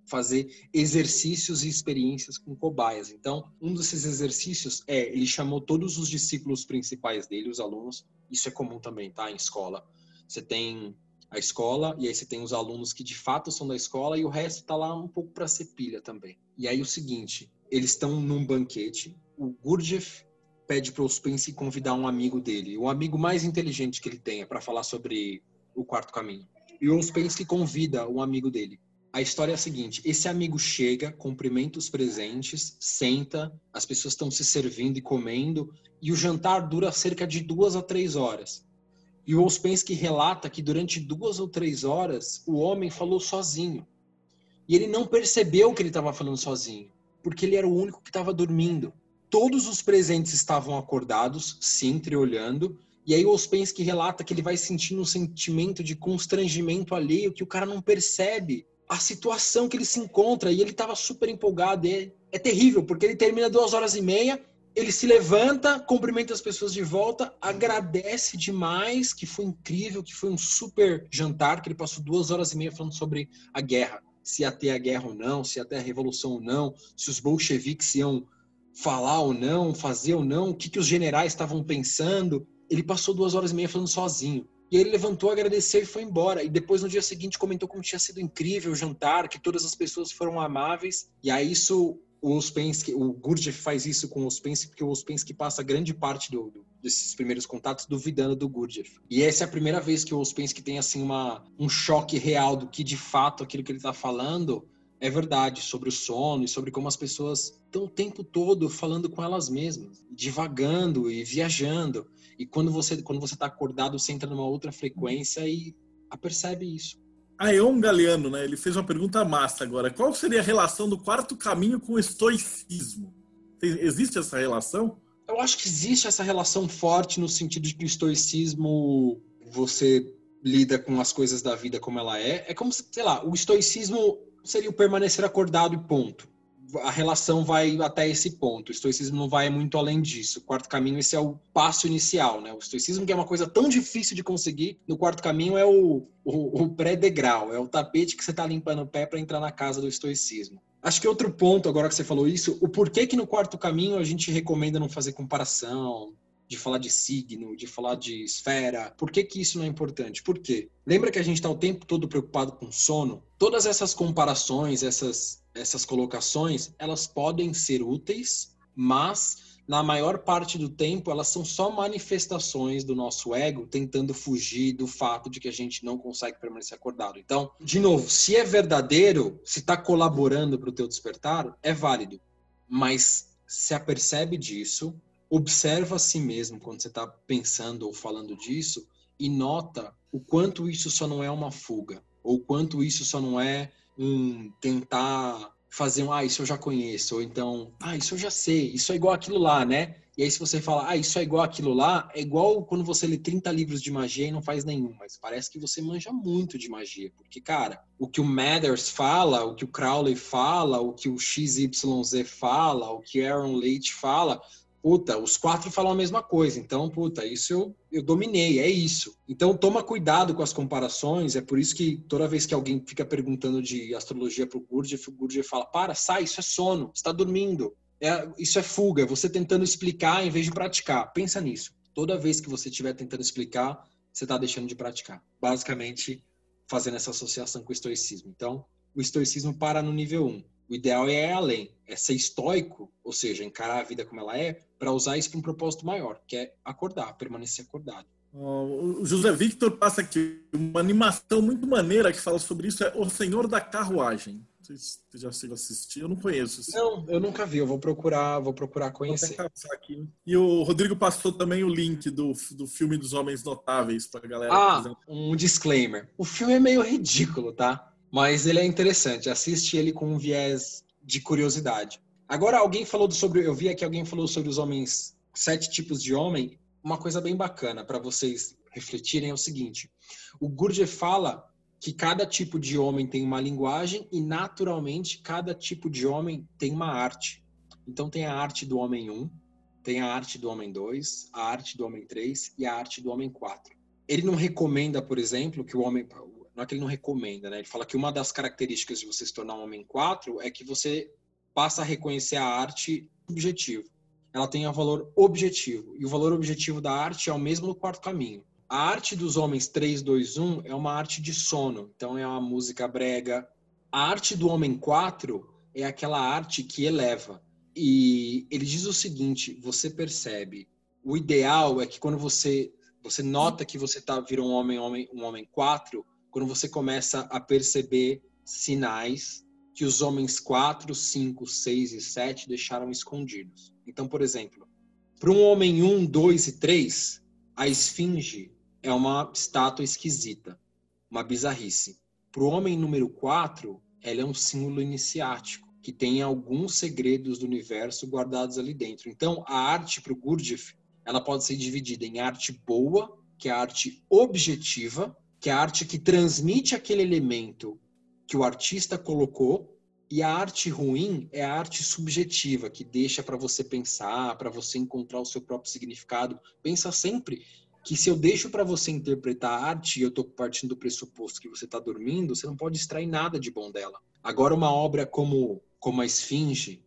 fazer exercícios e experiências com cobaias. Então, um desses exercícios é, ele chamou todos os discípulos principais dele, os alunos, isso é comum também, tá, em escola. Você tem a escola, e aí você tem os alunos que de fato são da escola, e o resto está lá um pouco para ser pilha também. E aí o seguinte, eles estão num banquete, o Gurdjieff pede para o Spence convidar um amigo dele, o amigo mais inteligente que ele tenha, para falar sobre o quarto caminho. E o Spence convida um amigo dele. A história é a seguinte: esse amigo chega, cumprimenta os presentes, senta, as pessoas estão se servindo e comendo, e o jantar dura cerca de duas a três horas. E o Ouspensky relata que durante duas ou três horas o homem falou sozinho. E ele não percebeu que ele estava falando sozinho, porque ele era o único que estava dormindo. Todos os presentes estavam acordados, se entreolhando, e aí o Ouspensky relata que ele vai sentindo um sentimento de constrangimento alheio que o cara não percebe a situação que ele se encontra, e ele estava super empolgado. É, é terrível, porque ele termina duas horas e meia, ele se levanta, cumprimenta as pessoas de volta, agradece demais, que foi incrível, que foi um super jantar, que ele passou duas horas e meia falando sobre a guerra. Se ia ter a guerra ou não, se ia ter a revolução ou não, se os bolcheviques iam falar ou não, fazer ou não, o que, que os generais estavam pensando. Ele passou duas horas e meia falando sozinho. E ele levantou, agradeceu e foi embora. E depois, no dia seguinte, comentou como tinha sido incrível o jantar, que todas as pessoas foram amáveis. E aí isso o Uspensky, o Gurdjieff faz isso com o Uspensky, porque o Uspensky passa grande parte do, do, desses primeiros contatos duvidando do Gurdjieff. E essa é a primeira vez que o Uspensky tem assim uma, um choque real do que de fato aquilo que ele está falando é verdade, sobre o sono e sobre como as pessoas estão o tempo todo falando com elas mesmas, divagando e viajando. E quando você quando você está acordado, você entra numa outra frequência e apercebe isso. Aeon Galeano, né? Ele fez uma pergunta massa agora. Qual seria a relação do quarto caminho com o estoicismo? Existe essa relação? Eu acho que existe essa relação forte no sentido de que o estoicismo você lida com as coisas da vida como ela é. É como se, sei lá, o estoicismo seria o permanecer acordado e ponto a relação vai até esse ponto. O estoicismo não vai muito além disso. O quarto caminho, esse é o passo inicial, né? O estoicismo, que é uma coisa tão difícil de conseguir, no quarto caminho é o, o, o pré-degrau, é o tapete que você está limpando o pé para entrar na casa do estoicismo. Acho que outro ponto, agora que você falou isso, o porquê que no quarto caminho a gente recomenda não fazer comparação, de falar de signo, de falar de esfera. Por que, que isso não é importante? Por quê? Lembra que a gente está o tempo todo preocupado com sono? Todas essas comparações, essas, essas colocações, elas podem ser úteis, mas na maior parte do tempo elas são só manifestações do nosso ego tentando fugir do fato de que a gente não consegue permanecer acordado. Então, de novo, se é verdadeiro, se está colaborando para o teu despertar, é válido. Mas se apercebe disso, observa a si mesmo quando você está pensando ou falando disso e nota o quanto isso só não é uma fuga, ou quanto isso só não é um tentar fazer um, ah, isso eu já conheço, ou então, ah, isso eu já sei, isso é igual aquilo lá, né? E aí se você fala, ah, isso é igual aquilo lá, é igual quando você lê 30 livros de magia e não faz nenhum, mas parece que você manja muito de magia, porque, cara, o que o Mathers fala, o que o Crowley fala, o que o XYZ fala, o que Aaron Leite fala, puta, os quatro falam a mesma coisa. Então, puta, isso eu, eu dominei, é isso. Então, toma cuidado com as comparações. É por isso que toda vez que alguém fica perguntando de astrologia pro Gurdjieff, o Gurdjieff fala: para, sai, isso é sono, está dormindo. É, isso é fuga, você tentando explicar em vez de praticar. Pensa nisso. Toda vez que você estiver tentando explicar, você está deixando de praticar. Basicamente, fazendo essa associação com o estoicismo. Então, o estoicismo para no nível 1. O ideal é ir além, é ser estoico, ou seja, encarar a vida como ela é, para usar isso para um propósito maior, que é acordar, permanecer acordado. O José Victor passa aqui uma animação muito maneira que fala sobre isso, é O Senhor da Carruagem. Você já chegou a assistir, eu não conheço. Não, eu nunca vi, eu vou procurar, vou procurar conhecer. Vou aqui. E o Rodrigo passou também o link do, do filme dos Homens Notáveis para a galera. Ah, um disclaimer. O filme é meio ridículo, tá? Mas ele é interessante, assiste ele com um viés de curiosidade. Agora, alguém falou sobre. Eu vi aqui alguém falou sobre os homens, sete tipos de homem. Uma coisa bem bacana para vocês refletirem é o seguinte: o Gurdjieff fala que cada tipo de homem tem uma linguagem e, naturalmente, cada tipo de homem tem uma arte. Então, tem a arte do homem 1, tem a arte do homem 2, a arte do homem 3 e a arte do homem 4. Ele não recomenda, por exemplo, que o homem não é que ele não recomenda, né? Ele fala que uma das características de você se tornar um homem quatro é que você passa a reconhecer a arte objetivo. Ela tem um valor objetivo. E o valor objetivo da arte é o mesmo no quarto caminho. A arte dos homens 3, 2, 1 é uma arte de sono. Então é uma música brega. A arte do homem 4 é aquela arte que eleva. E ele diz o seguinte: você percebe. O ideal é que quando você você nota que você tá virou um homem, homem um homem 4, quando você começa a perceber sinais que os homens 4, 5, 6 e 7 deixaram escondidos. Então, por exemplo, para um homem 1, 2 e 3, a esfinge é uma estátua esquisita, uma bizarrice. Para o homem número 4, ela é um símbolo iniciático, que tem alguns segredos do universo guardados ali dentro. Então, a arte para o Gurdjieff, ela pode ser dividida em arte boa, que é a arte objetiva, que é a arte que transmite aquele elemento que o artista colocou, e a arte ruim é a arte subjetiva, que deixa para você pensar, para você encontrar o seu próprio significado. Pensa sempre que se eu deixo para você interpretar a arte e eu estou partindo do pressuposto que você está dormindo, você não pode extrair nada de bom dela. Agora, uma obra como, como a Esfinge,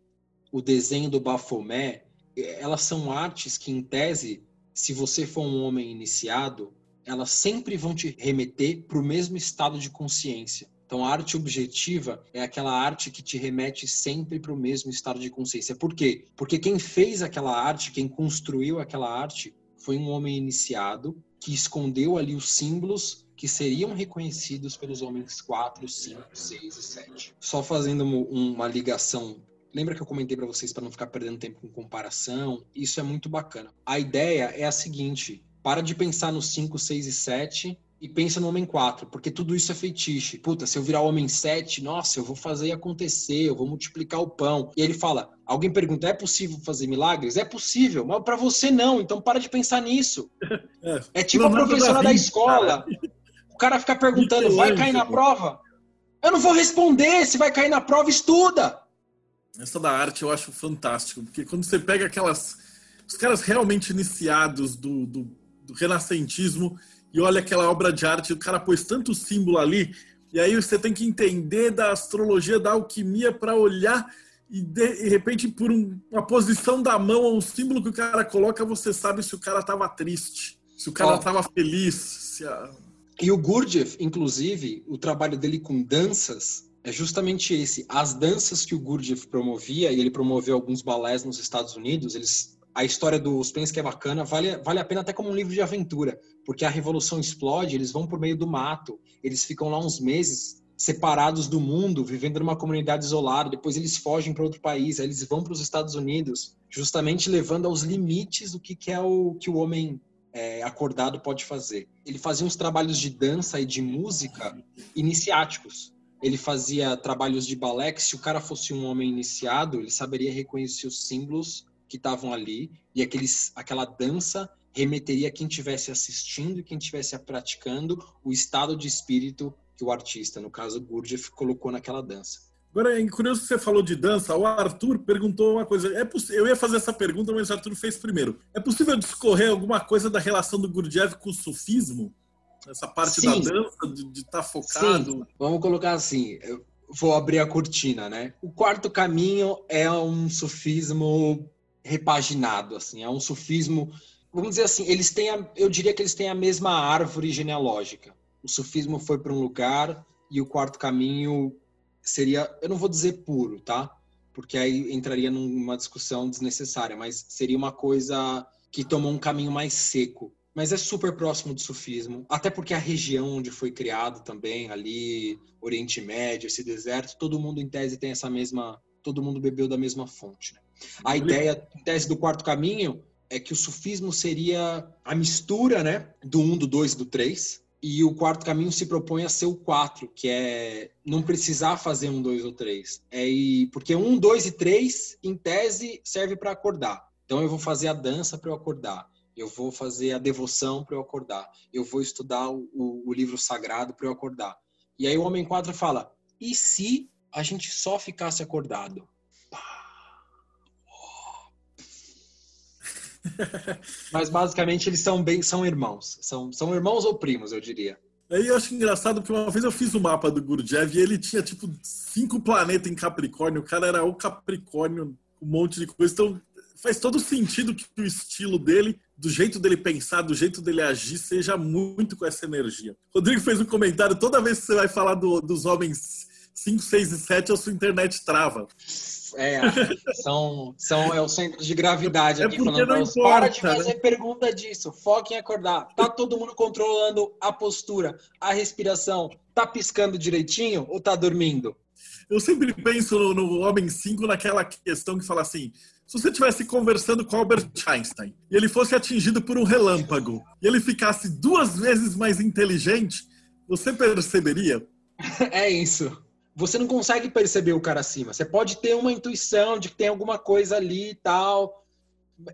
o desenho do Baphomet, elas são artes que, em tese, se você for um homem iniciado, elas sempre vão te remeter para o mesmo estado de consciência. Então, a arte objetiva é aquela arte que te remete sempre para o mesmo estado de consciência. Por quê? Porque quem fez aquela arte, quem construiu aquela arte, foi um homem iniciado que escondeu ali os símbolos que seriam reconhecidos pelos homens 4, 5, 6 e 7. Só fazendo uma ligação Lembra que eu comentei para vocês para não ficar perdendo tempo com comparação? Isso é muito bacana. A ideia é a seguinte: para de pensar no 5, 6 e 7 e pensa no homem 4, porque tudo isso é feitiço. Puta, se eu virar homem 7, nossa, eu vou fazer acontecer, eu vou multiplicar o pão. E ele fala: alguém pergunta, é possível fazer milagres? É possível, mas para você não, então para de pensar nisso. É, é tipo a professora da escola. O cara fica perguntando, vai cair na prova? Eu não vou responder, se vai cair na prova, estuda. Essa da arte eu acho fantástico, porque quando você pega aquelas. Os caras realmente iniciados do, do do renascentismo e olha aquela obra de arte, o cara pôs tanto símbolo ali, e aí você tem que entender da astrologia, da alquimia para olhar e de, repente por um, uma posição da mão ou um símbolo que o cara coloca, você sabe se o cara estava triste, se o cara estava feliz. A... E o Gurdjieff, inclusive, o trabalho dele com danças é justamente esse. As danças que o Gurdjieff promovia, e ele promoveu alguns balés nos Estados Unidos, eles a história do Spence que é bacana, vale, vale a pena até como um livro de aventura, porque a revolução explode, eles vão por meio do mato, eles ficam lá uns meses separados do mundo, vivendo numa comunidade isolada, depois eles fogem para outro país, aí eles vão para os Estados Unidos, justamente levando aos limites do que, que é o que o homem é, acordado pode fazer. Ele fazia uns trabalhos de dança e de música iniciáticos. Ele fazia trabalhos de balé que se o cara fosse um homem iniciado, ele saberia reconhecer os símbolos que estavam ali e aqueles, aquela dança remeteria a quem estivesse assistindo e quem estivesse praticando o estado de espírito que o artista, no caso Gurdjieff, colocou naquela dança. Agora, é curioso que você falou de dança. O Arthur perguntou uma coisa. É Eu ia fazer essa pergunta, mas o Arthur fez primeiro. É possível discorrer alguma coisa da relação do Gurdjieff com o sufismo? Essa parte Sim. da dança, de estar tá focado? Sim. Vamos colocar assim. Eu vou abrir a cortina, né? O quarto caminho é um sufismo repaginado, assim, é um sufismo, vamos dizer assim, eles têm, a, eu diria que eles têm a mesma árvore genealógica. o sufismo foi para um lugar e o quarto caminho seria, eu não vou dizer puro, tá? Porque aí entraria numa discussão desnecessária, mas seria uma coisa que tomou um caminho mais seco. Mas é super próximo do sufismo, até porque a região onde foi criado também, ali, Oriente Médio, esse deserto, todo mundo em tese tem essa mesma, todo mundo bebeu da mesma fonte. Né? A ideia, em tese do quarto caminho, é que o sufismo seria a mistura, né, do um, do dois, do três, e o quarto caminho se propõe a ser o quatro, que é não precisar fazer um, dois ou três. É ir, porque um, dois e três, em tese, serve para acordar. Então eu vou fazer a dança para eu acordar. Eu vou fazer a devoção para eu acordar. Eu vou estudar o, o, o livro sagrado para eu acordar. E aí o homem quatro fala: e se a gente só ficasse acordado? Mas basicamente eles são bem, são irmãos. São, são irmãos ou primos, eu diria. Aí eu acho engraçado porque uma vez eu fiz o um mapa do Gurdjieff e ele tinha tipo cinco planetas em Capricórnio. O cara era o Capricórnio, um monte de coisa. Então faz todo sentido que o estilo dele, do jeito dele pensar, do jeito dele agir, seja muito com essa energia. Rodrigo fez um comentário: toda vez que você vai falar do, dos homens 5, 6 e 7, a sua internet trava. É, são, são, é o centro de gravidade é aqui falando. Não importa, para de fazer né? pergunta disso. Foque em acordar. Tá todo mundo controlando a postura, a respiração. Tá piscando direitinho ou tá dormindo? Eu sempre penso no, no Homem 5 naquela questão que fala assim: se você estivesse conversando com Albert Einstein e ele fosse atingido por um relâmpago e ele ficasse duas vezes mais inteligente, você perceberia? É isso você não consegue perceber o cara acima. Você pode ter uma intuição de que tem alguma coisa ali e tal.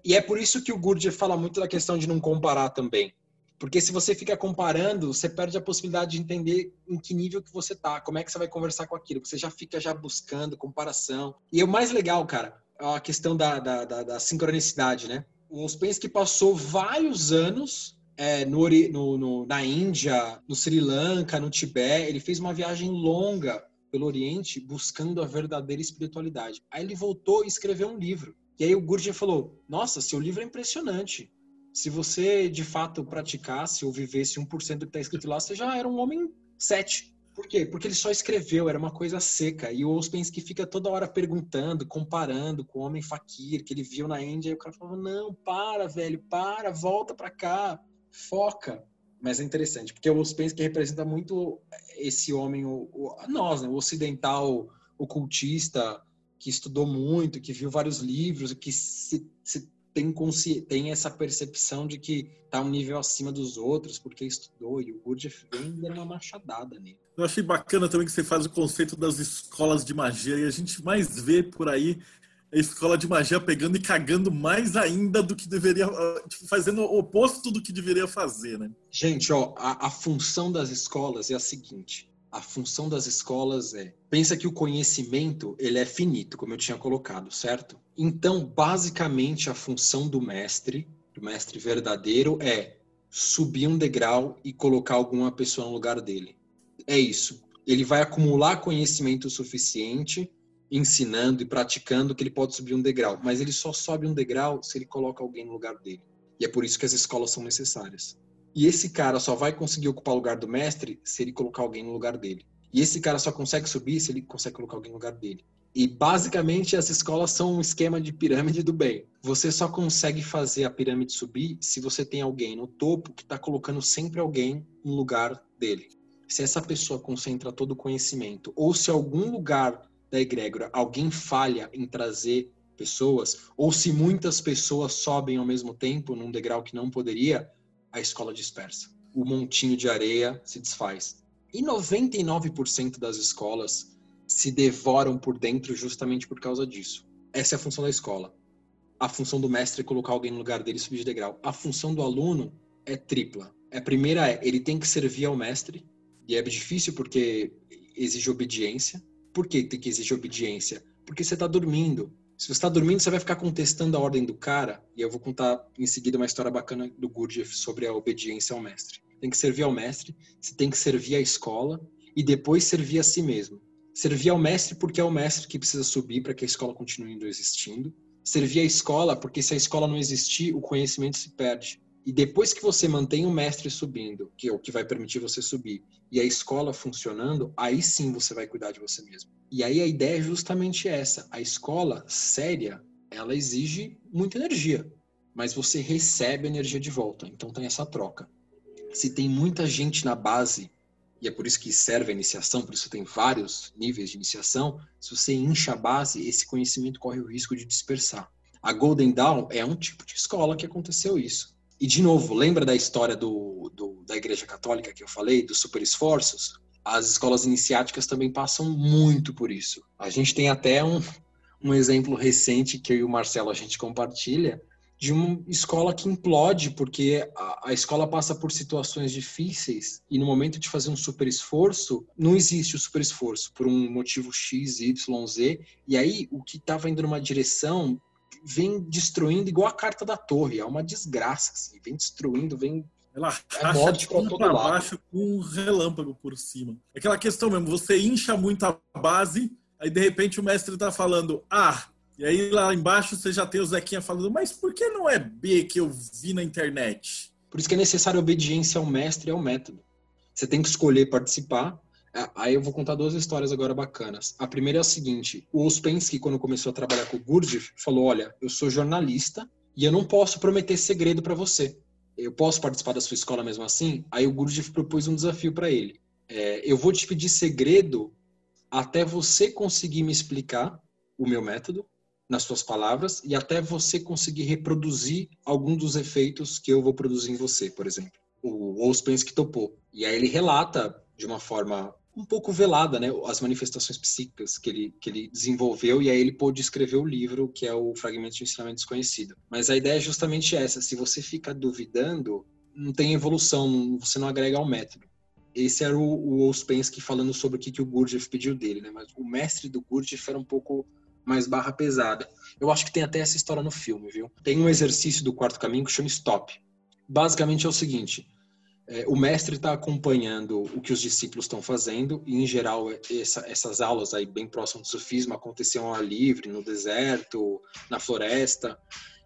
E é por isso que o Gurdjieff fala muito da questão de não comparar também. Porque se você fica comparando, você perde a possibilidade de entender em que nível que você tá, como é que você vai conversar com aquilo. Você já fica já buscando comparação. E o mais legal, cara, é a questão da, da, da, da sincronicidade, né? O Uspensky passou vários anos é, no, no, no, na Índia, no Sri Lanka, no Tibete. Ele fez uma viagem longa pelo Oriente buscando a verdadeira espiritualidade. Aí ele voltou e escreveu um livro. E aí o Gurdjieff falou: Nossa, seu livro é impressionante. Se você de fato praticasse ou vivesse 1% do que está escrito lá, você já era um homem 7. Por quê? Porque ele só escreveu, era uma coisa seca. E o Ouspensky fica toda hora perguntando, comparando com o homem fakir que ele viu na Índia. E o cara falava: Não, para, velho, para, volta para cá, foca. Mas é interessante, porque o Ouspensky representa muito esse homem, o, o, nós, né, o ocidental ocultista, que estudou muito, que viu vários livros, que se, se tem, tem essa percepção de que está um nível acima dos outros porque estudou, e o Gurdjieff vem dando uma machadada nele. Eu achei bacana também que você faz o conceito das escolas de magia, e a gente mais vê por aí a escola de magia pegando e cagando mais ainda do que deveria, ah, tipo, fazendo o oposto do que deveria fazer, né? Gente, ó, a, a função das escolas é a seguinte: a função das escolas é pensa que o conhecimento ele é finito, como eu tinha colocado, certo? Então, basicamente, a função do mestre, do mestre verdadeiro, é subir um degrau e colocar alguma pessoa no lugar dele. É isso. Ele vai acumular conhecimento suficiente ensinando e praticando que ele pode subir um degrau, mas ele só sobe um degrau se ele coloca alguém no lugar dele. E é por isso que as escolas são necessárias. E esse cara só vai conseguir ocupar o lugar do mestre se ele colocar alguém no lugar dele. E esse cara só consegue subir se ele consegue colocar alguém no lugar dele. E basicamente as escolas são um esquema de pirâmide do bem. Você só consegue fazer a pirâmide subir se você tem alguém no topo que está colocando sempre alguém no lugar dele. Se essa pessoa concentra todo o conhecimento, ou se algum lugar da egrégora alguém falha em trazer pessoas, ou se muitas pessoas sobem ao mesmo tempo num degrau que não poderia, a escola dispersa. O montinho de areia se desfaz. E 99% das escolas se devoram por dentro justamente por causa disso. Essa é a função da escola. A função do mestre é colocar alguém no lugar dele e subir de degrau. A função do aluno é tripla. A primeira é, ele tem que servir ao mestre, e é difícil porque exige obediência. Por que tem que exigir obediência? Porque você está dormindo. Se você está dormindo, você vai ficar contestando a ordem do cara. E eu vou contar em seguida uma história bacana do Gurdjieff sobre a obediência ao mestre. Tem que servir ao mestre, você tem que servir à escola e depois servir a si mesmo. Servir ao mestre porque é o mestre que precisa subir para que a escola continue existindo. Servir à escola porque se a escola não existir, o conhecimento se perde. E depois que você mantém o mestre subindo, que é o que vai permitir você subir, e a escola funcionando, aí sim você vai cuidar de você mesmo. E aí a ideia é justamente essa. A escola séria, ela exige muita energia, mas você recebe energia de volta. Então tem essa troca. Se tem muita gente na base, e é por isso que serve a iniciação, por isso tem vários níveis de iniciação, se você incha a base, esse conhecimento corre o risco de dispersar. A Golden Dawn é um tipo de escola que aconteceu isso. E, de novo, lembra da história do, do, da Igreja Católica que eu falei, dos super esforços? As escolas iniciáticas também passam muito por isso. A gente tem até um, um exemplo recente que eu e o Marcelo a gente compartilha, de uma escola que implode porque a, a, escola passa por situações difíceis e no momento de fazer um super esforço, não existe o super esforço por um motivo X, Y, Z. E aí o que estava indo numa direção vem destruindo igual a carta da torre. É uma desgraça, assim. Vem destruindo, vem. Ela é racha tudo para baixo com um relâmpago por cima. É aquela questão mesmo, você incha muito a base, aí de repente o mestre tá falando A. E aí lá embaixo você já tem o Zequinha falando, mas por que não é B que eu vi na internet? Por isso que é necessário obediência ao mestre e ao método. Você tem que escolher participar, é, aí eu vou contar duas histórias agora bacanas. A primeira é a seguinte: o Ouspensky, quando começou a trabalhar com o Gurdjieff, falou: Olha, eu sou jornalista e eu não posso prometer segredo para você. Eu posso participar da sua escola mesmo assim? Aí o Gurdjieff propôs um desafio para ele: é, Eu vou te pedir segredo até você conseguir me explicar o meu método nas suas palavras e até você conseguir reproduzir algum dos efeitos que eu vou produzir em você, por exemplo. O Ouspensky topou. E aí ele relata de uma forma um pouco velada, né, as manifestações psíquicas que ele, que ele desenvolveu e aí ele pôde escrever o livro que é o Fragmento de Ensinamento Desconhecido. Mas a ideia é justamente essa, se você fica duvidando, não tem evolução, você não agrega ao método. Esse era o, o Ouspensky falando sobre o que, que o Gurdjieff pediu dele, né, mas o mestre do Gurdjieff era um pouco mais barra pesada. Eu acho que tem até essa história no filme, viu? Tem um exercício do quarto caminho que chama Stop. Basicamente é o seguinte, é, o mestre está acompanhando o que os discípulos estão fazendo e em geral essa, essas aulas aí bem próximas do sufismo aconteciam ao ar livre no deserto na floresta.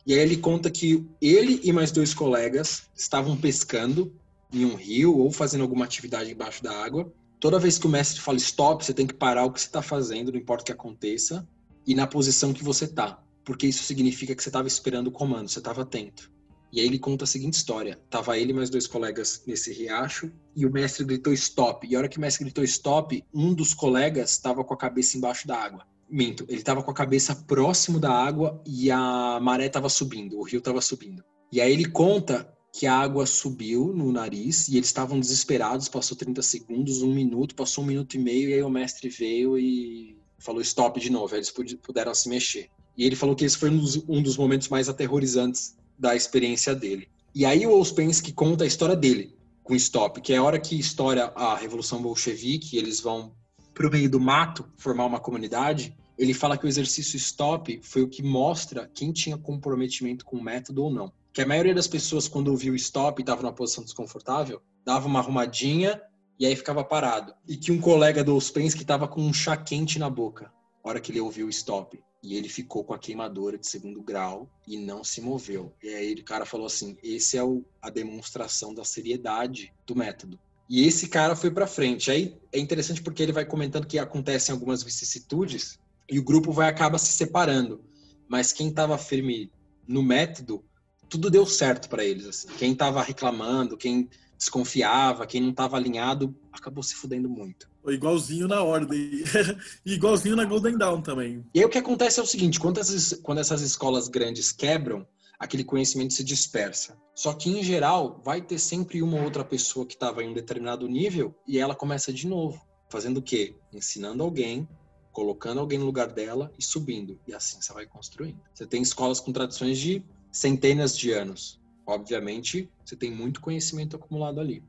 E aí ele conta que ele e mais dois colegas estavam pescando em um rio ou fazendo alguma atividade embaixo da água. Toda vez que o mestre fala stop você tem que parar o que você está fazendo não importa o que aconteça e na posição que você está porque isso significa que você estava esperando o comando você estava atento e aí ele conta a seguinte história: tava ele e mais dois colegas nesse riacho e o mestre gritou stop. E a hora que o mestre gritou stop, um dos colegas estava com a cabeça embaixo da água. Minto, ele estava com a cabeça próximo da água e a maré estava subindo, o rio estava subindo. E aí ele conta que a água subiu no nariz e eles estavam desesperados. Passou 30 segundos, um minuto, passou um minuto e meio e aí o mestre veio e falou stop de novo. Aí eles puderam se mexer. E ele falou que esse foi um dos, um dos momentos mais aterrorizantes da experiência dele. E aí o Ouspensky conta a história dele com Stop, que é a hora que estoura a Revolução Bolchevique, eles vão para o meio do mato formar uma comunidade, ele fala que o exercício Stop foi o que mostra quem tinha comprometimento com o método ou não. Que a maioria das pessoas, quando ouviu Stop e estava numa posição desconfortável, dava uma arrumadinha e aí ficava parado. E que um colega do Ouspensky estava com um chá quente na boca, na hora que ele ouviu o Stop. E ele ficou com a queimadora de segundo grau e não se moveu. E aí o cara falou assim: esse é o, a demonstração da seriedade do método. E esse cara foi para frente. Aí é interessante porque ele vai comentando que acontecem algumas vicissitudes e o grupo vai acaba se separando. Mas quem estava firme no método, tudo deu certo para eles. Assim. Quem estava reclamando, quem desconfiava, quem não estava alinhado, acabou se fudendo muito. Igualzinho na ordem. igualzinho na Golden Dawn também. E aí o que acontece é o seguinte: quando essas, quando essas escolas grandes quebram, aquele conhecimento se dispersa. Só que, em geral, vai ter sempre uma outra pessoa que estava em um determinado nível e ela começa de novo. Fazendo o quê? Ensinando alguém, colocando alguém no lugar dela e subindo. E assim você vai construindo. Você tem escolas com tradições de centenas de anos. Obviamente, você tem muito conhecimento acumulado ali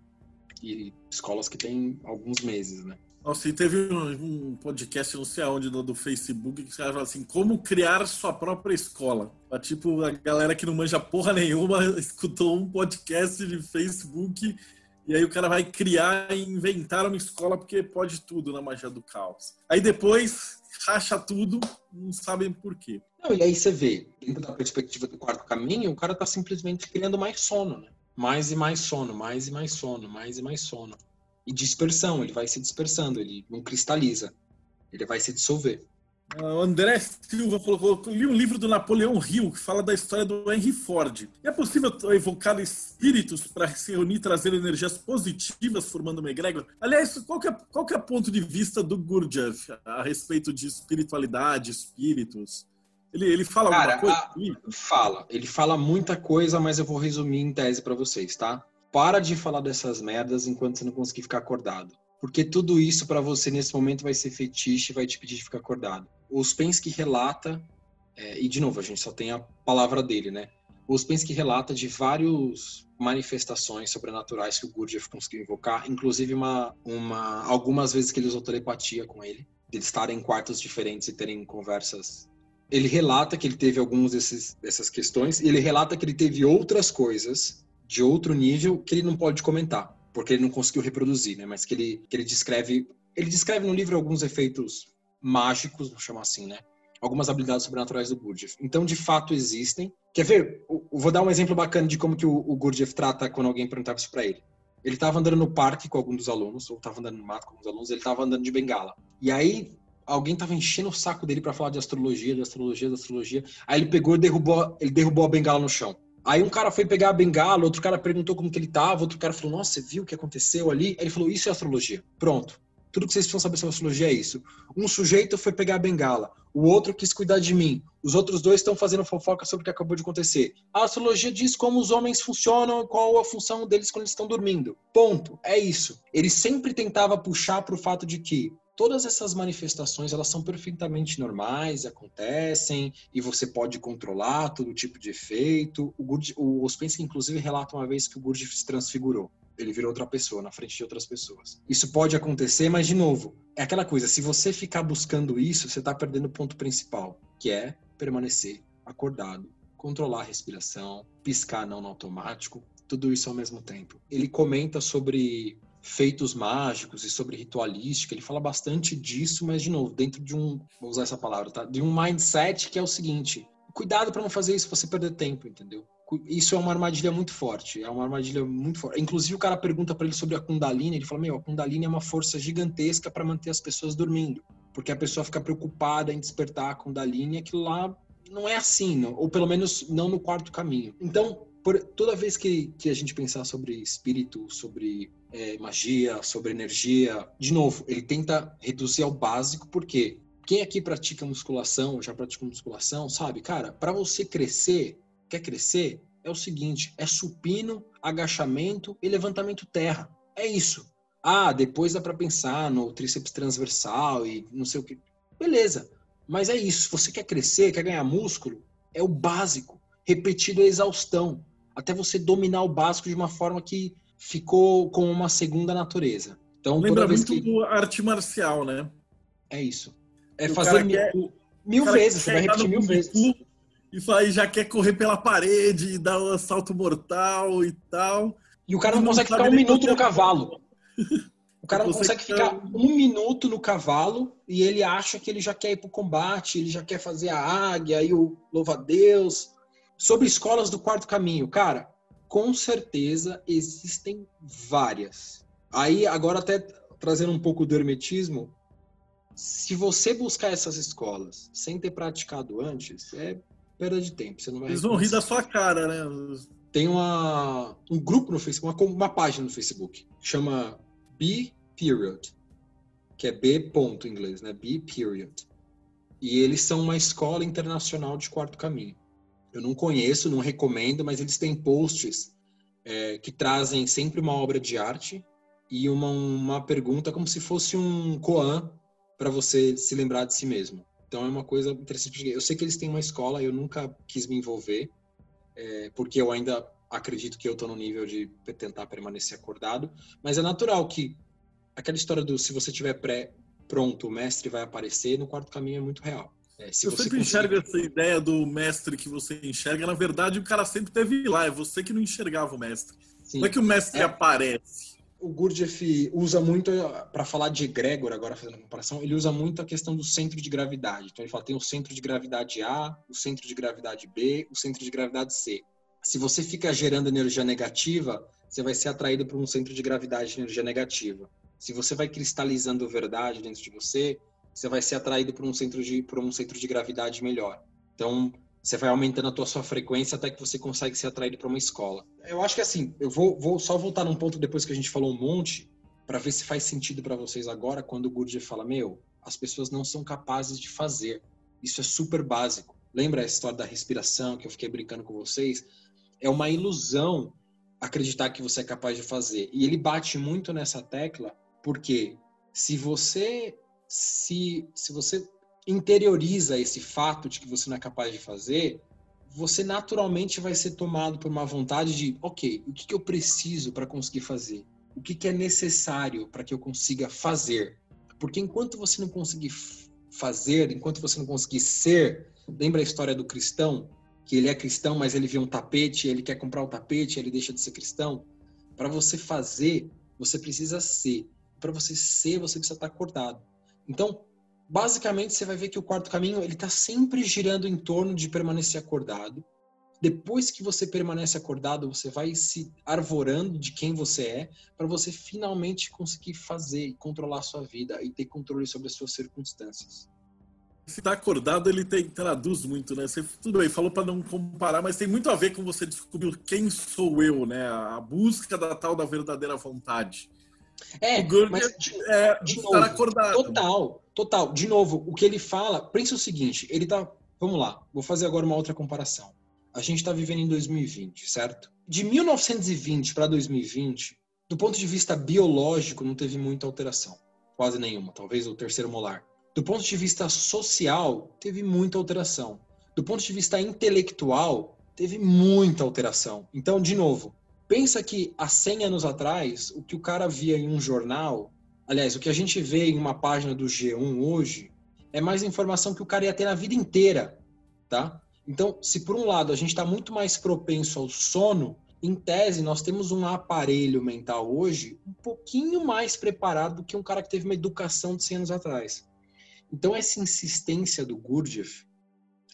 e escolas que têm alguns meses, né? Nossa, e teve um, um podcast, não sei aonde, do, do Facebook, que os caras assim, como criar sua própria escola. Tipo, a galera que não manja porra nenhuma escutou um podcast de Facebook e aí o cara vai criar e inventar uma escola porque pode tudo na magia do caos. Aí depois racha tudo, não sabem por quê. Não, e aí você vê, dentro da perspectiva do quarto caminho, o cara tá simplesmente criando mais sono, né? Mais e mais sono, mais e mais sono, mais e mais sono. E dispersão, ele vai se dispersando, ele não cristaliza, ele vai se dissolver. O André Silva falou: li um livro do Napoleão Hill que fala da história do Henry Ford. É possível evocar espíritos para se reunir trazer energias positivas formando uma egrégora? Aliás, qual que, é, qual que é o ponto de vista do Gurdjieff a respeito de espiritualidade, espíritos? Ele, ele fala Cara, alguma coisa? A, fala. Ele fala muita coisa, mas eu vou resumir em tese para vocês, tá? Para de falar dessas merdas enquanto você não conseguir ficar acordado. Porque tudo isso para você nesse momento vai ser fetiche e vai te pedir de ficar acordado. O Uspensky relata, é, e de novo, a gente só tem a palavra dele, né? O Uspensky relata de várias manifestações sobrenaturais que o Gurdjieff conseguiu invocar, inclusive uma, uma, algumas vezes que ele usou telepatia com ele, de estarem em quartos diferentes e terem conversas. Ele relata que ele teve algumas dessas questões, e ele relata que ele teve outras coisas de outro nível que ele não pode comentar porque ele não conseguiu reproduzir, né? Mas que ele, que ele descreve, ele descreve no livro alguns efeitos mágicos, vamos chamar assim, né? Algumas habilidades sobrenaturais do Gurdjieff. Então, de fato, existem. Quer ver? Eu vou dar um exemplo bacana de como que o, o Gurdjieff trata quando alguém perguntava isso para ele. Ele estava andando no parque com algum dos alunos, ou estava andando no mato com alguns alunos, ele estava andando de bengala. E aí, alguém estava enchendo o saco dele para falar de astrologia, de astrologia, de astrologia. Aí ele pegou e derrubou, ele derrubou a bengala no chão. Aí um cara foi pegar a bengala, outro cara perguntou como que ele tava, outro cara falou, nossa, você viu o que aconteceu ali? Aí ele falou, isso é astrologia. Pronto. Tudo que vocês precisam saber sobre astrologia é isso. Um sujeito foi pegar a bengala, o outro quis cuidar de mim. Os outros dois estão fazendo fofoca sobre o que acabou de acontecer. A astrologia diz como os homens funcionam, qual a função deles quando eles estão dormindo. Ponto. É isso. Ele sempre tentava puxar para o fato de que todas essas manifestações elas são perfeitamente normais, acontecem e você pode controlar todo tipo de efeito. O, o Ouspensky, inclusive, relata uma vez que o Gurdjieff se transfigurou. Ele virou outra pessoa na frente de outras pessoas. Isso pode acontecer, mas de novo, é aquela coisa. Se você ficar buscando isso, você está perdendo o ponto principal, que é permanecer acordado, controlar a respiração, piscar não no automático, tudo isso ao mesmo tempo. Ele comenta sobre feitos mágicos e sobre ritualística. Ele fala bastante disso, mas de novo, dentro de um, vou usar essa palavra, tá? De um mindset que é o seguinte: cuidado para não fazer isso você perder tempo, entendeu? Isso é uma armadilha muito forte, é uma armadilha muito forte. Inclusive o cara pergunta para ele sobre a Kundalini, ele fala: "Meu, a Kundalini é uma força gigantesca para manter as pessoas dormindo, porque a pessoa fica preocupada em despertar a Kundalini, aquilo lá não é assim, não, ou pelo menos não no quarto caminho. Então, por, toda vez que, que a gente pensar sobre espírito, sobre é, magia, sobre energia. De novo, ele tenta reduzir ao básico, porque quem aqui pratica musculação, já praticou musculação, sabe, cara, para você crescer, quer crescer, é o seguinte: é supino, agachamento e levantamento terra. É isso. Ah, depois dá para pensar no tríceps transversal e não sei o que. Beleza. Mas é isso. Se você quer crescer, quer ganhar músculo, é o básico, repetido a exaustão, até você dominar o básico de uma forma que ficou com uma segunda natureza. Então, Lembra muito que... do arte marcial, né? É isso. É o fazer mil, quer... mil vezes, você vai repetir mil vezes. Isso aí já quer correr pela parede, dar um assalto mortal e tal. E o cara não, não consegue ficar um minuto no cavalo. O cara não consegue ficar um minuto no cavalo e ele acha que ele já quer ir pro combate, ele já quer fazer a águia e o louva-a-Deus. Sobre escolas do quarto caminho, cara, com certeza existem várias. Aí, agora até trazendo um pouco do hermetismo, se você buscar essas escolas sem ter praticado antes, é perda de tempo. Você não vai Eles vão rir da sua cara, né? Tem uma, um grupo no Facebook, uma, uma página no Facebook, chama B Period, que é B ponto em inglês, né? B Period. E eles são uma escola internacional de quarto caminho. Eu não conheço, não recomendo, mas eles têm posts é, que trazem sempre uma obra de arte e uma, uma pergunta como se fosse um koan para você se lembrar de si mesmo. Então é uma coisa interessante. Eu sei que eles têm uma escola, eu nunca quis me envolver, é, porque eu ainda acredito que eu estou no nível de tentar permanecer acordado, mas é natural que aquela história do se você tiver pré pronto, o mestre vai aparecer, no quarto caminho é muito real. É, eu sempre conseguir... enxergo essa ideia do mestre que você enxerga. Na verdade, o cara sempre teve lá. É você que não enxergava o mestre. Sim. Não é que o mestre é. aparece. O Gurdjieff usa muito, para falar de egrégor, agora fazendo a comparação, ele usa muito a questão do centro de gravidade. Então ele fala tem o centro de gravidade A, o centro de gravidade B, o centro de gravidade C. Se você fica gerando energia negativa, você vai ser atraído por um centro de gravidade de energia negativa. Se você vai cristalizando verdade dentro de você, você vai ser atraído por um centro de, por um centro de gravidade melhor. Então, você vai aumentando a tua sua frequência até que você consegue ser atraído para uma escola. Eu acho que assim, eu vou, vou só voltar num ponto depois que a gente falou um monte, para ver se faz sentido para vocês agora quando o Gurdjieff fala: "Meu, as pessoas não são capazes de fazer". Isso é super básico. Lembra a história da respiração que eu fiquei brincando com vocês? É uma ilusão acreditar que você é capaz de fazer. E ele bate muito nessa tecla porque se você se, se você interioriza esse fato de que você não é capaz de fazer, você naturalmente vai ser tomado por uma vontade de, ok, o que, que eu preciso para conseguir fazer? O que, que é necessário para que eu consiga fazer? Porque enquanto você não conseguir fazer, enquanto você não conseguir ser, lembra a história do cristão? Que ele é cristão, mas ele vê um tapete, ele quer comprar o tapete, ele deixa de ser cristão. Para você fazer, você precisa ser. Para você ser, você precisa estar acordado. Então, basicamente você vai ver que o quarto caminho ele está sempre girando em torno de permanecer acordado. Depois que você permanece acordado, você vai se arvorando de quem você é para você finalmente conseguir fazer e controlar a sua vida e ter controle sobre as suas circunstâncias. Se tá acordado, ele tem, traduz muito, né? Você, tudo bem, falou para não comparar, mas tem muito a ver com você descobrir quem sou eu, né? A busca da tal da verdadeira vontade. É, mas de, é, de novo, acordado. total, total. De novo, o que ele fala, pensa o seguinte, ele tá, vamos lá, vou fazer agora uma outra comparação. A gente está vivendo em 2020, certo? De 1920 para 2020, do ponto de vista biológico, não teve muita alteração, quase nenhuma, talvez o terceiro molar. Do ponto de vista social, teve muita alteração. Do ponto de vista intelectual, teve muita alteração. Então, de novo, Pensa que há 100 anos atrás, o que o cara via em um jornal, aliás, o que a gente vê em uma página do G1 hoje, é mais informação que o cara ia ter na vida inteira, tá? Então, se por um lado a gente está muito mais propenso ao sono, em tese nós temos um aparelho mental hoje um pouquinho mais preparado do que um cara que teve uma educação de 100 anos atrás. Então, essa insistência do Gurdjieff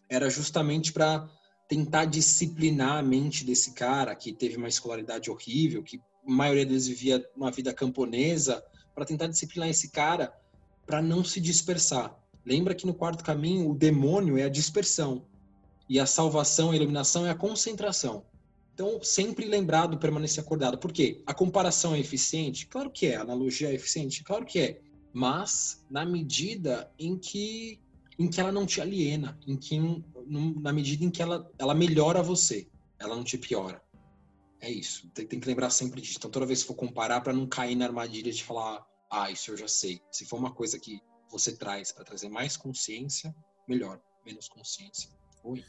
era justamente para tentar disciplinar a mente desse cara que teve uma escolaridade horrível, que a maioria deles vivia uma vida camponesa, para tentar disciplinar esse cara para não se dispersar. Lembra que no quarto caminho o demônio é a dispersão e a salvação, a iluminação é a concentração. Então, sempre lembrar do permanecer acordado. Por quê? A comparação é eficiente? Claro que é. A analogia é eficiente? Claro que é. Mas na medida em que em que ela não te aliena, em que na medida em que ela, ela melhora você, ela não te piora. É isso. Tem, tem que lembrar sempre disso. Então, toda vez que for comparar, para não cair na armadilha de falar, ah, isso eu já sei. Se for uma coisa que você traz para trazer mais consciência, melhor. Menos consciência. Oi.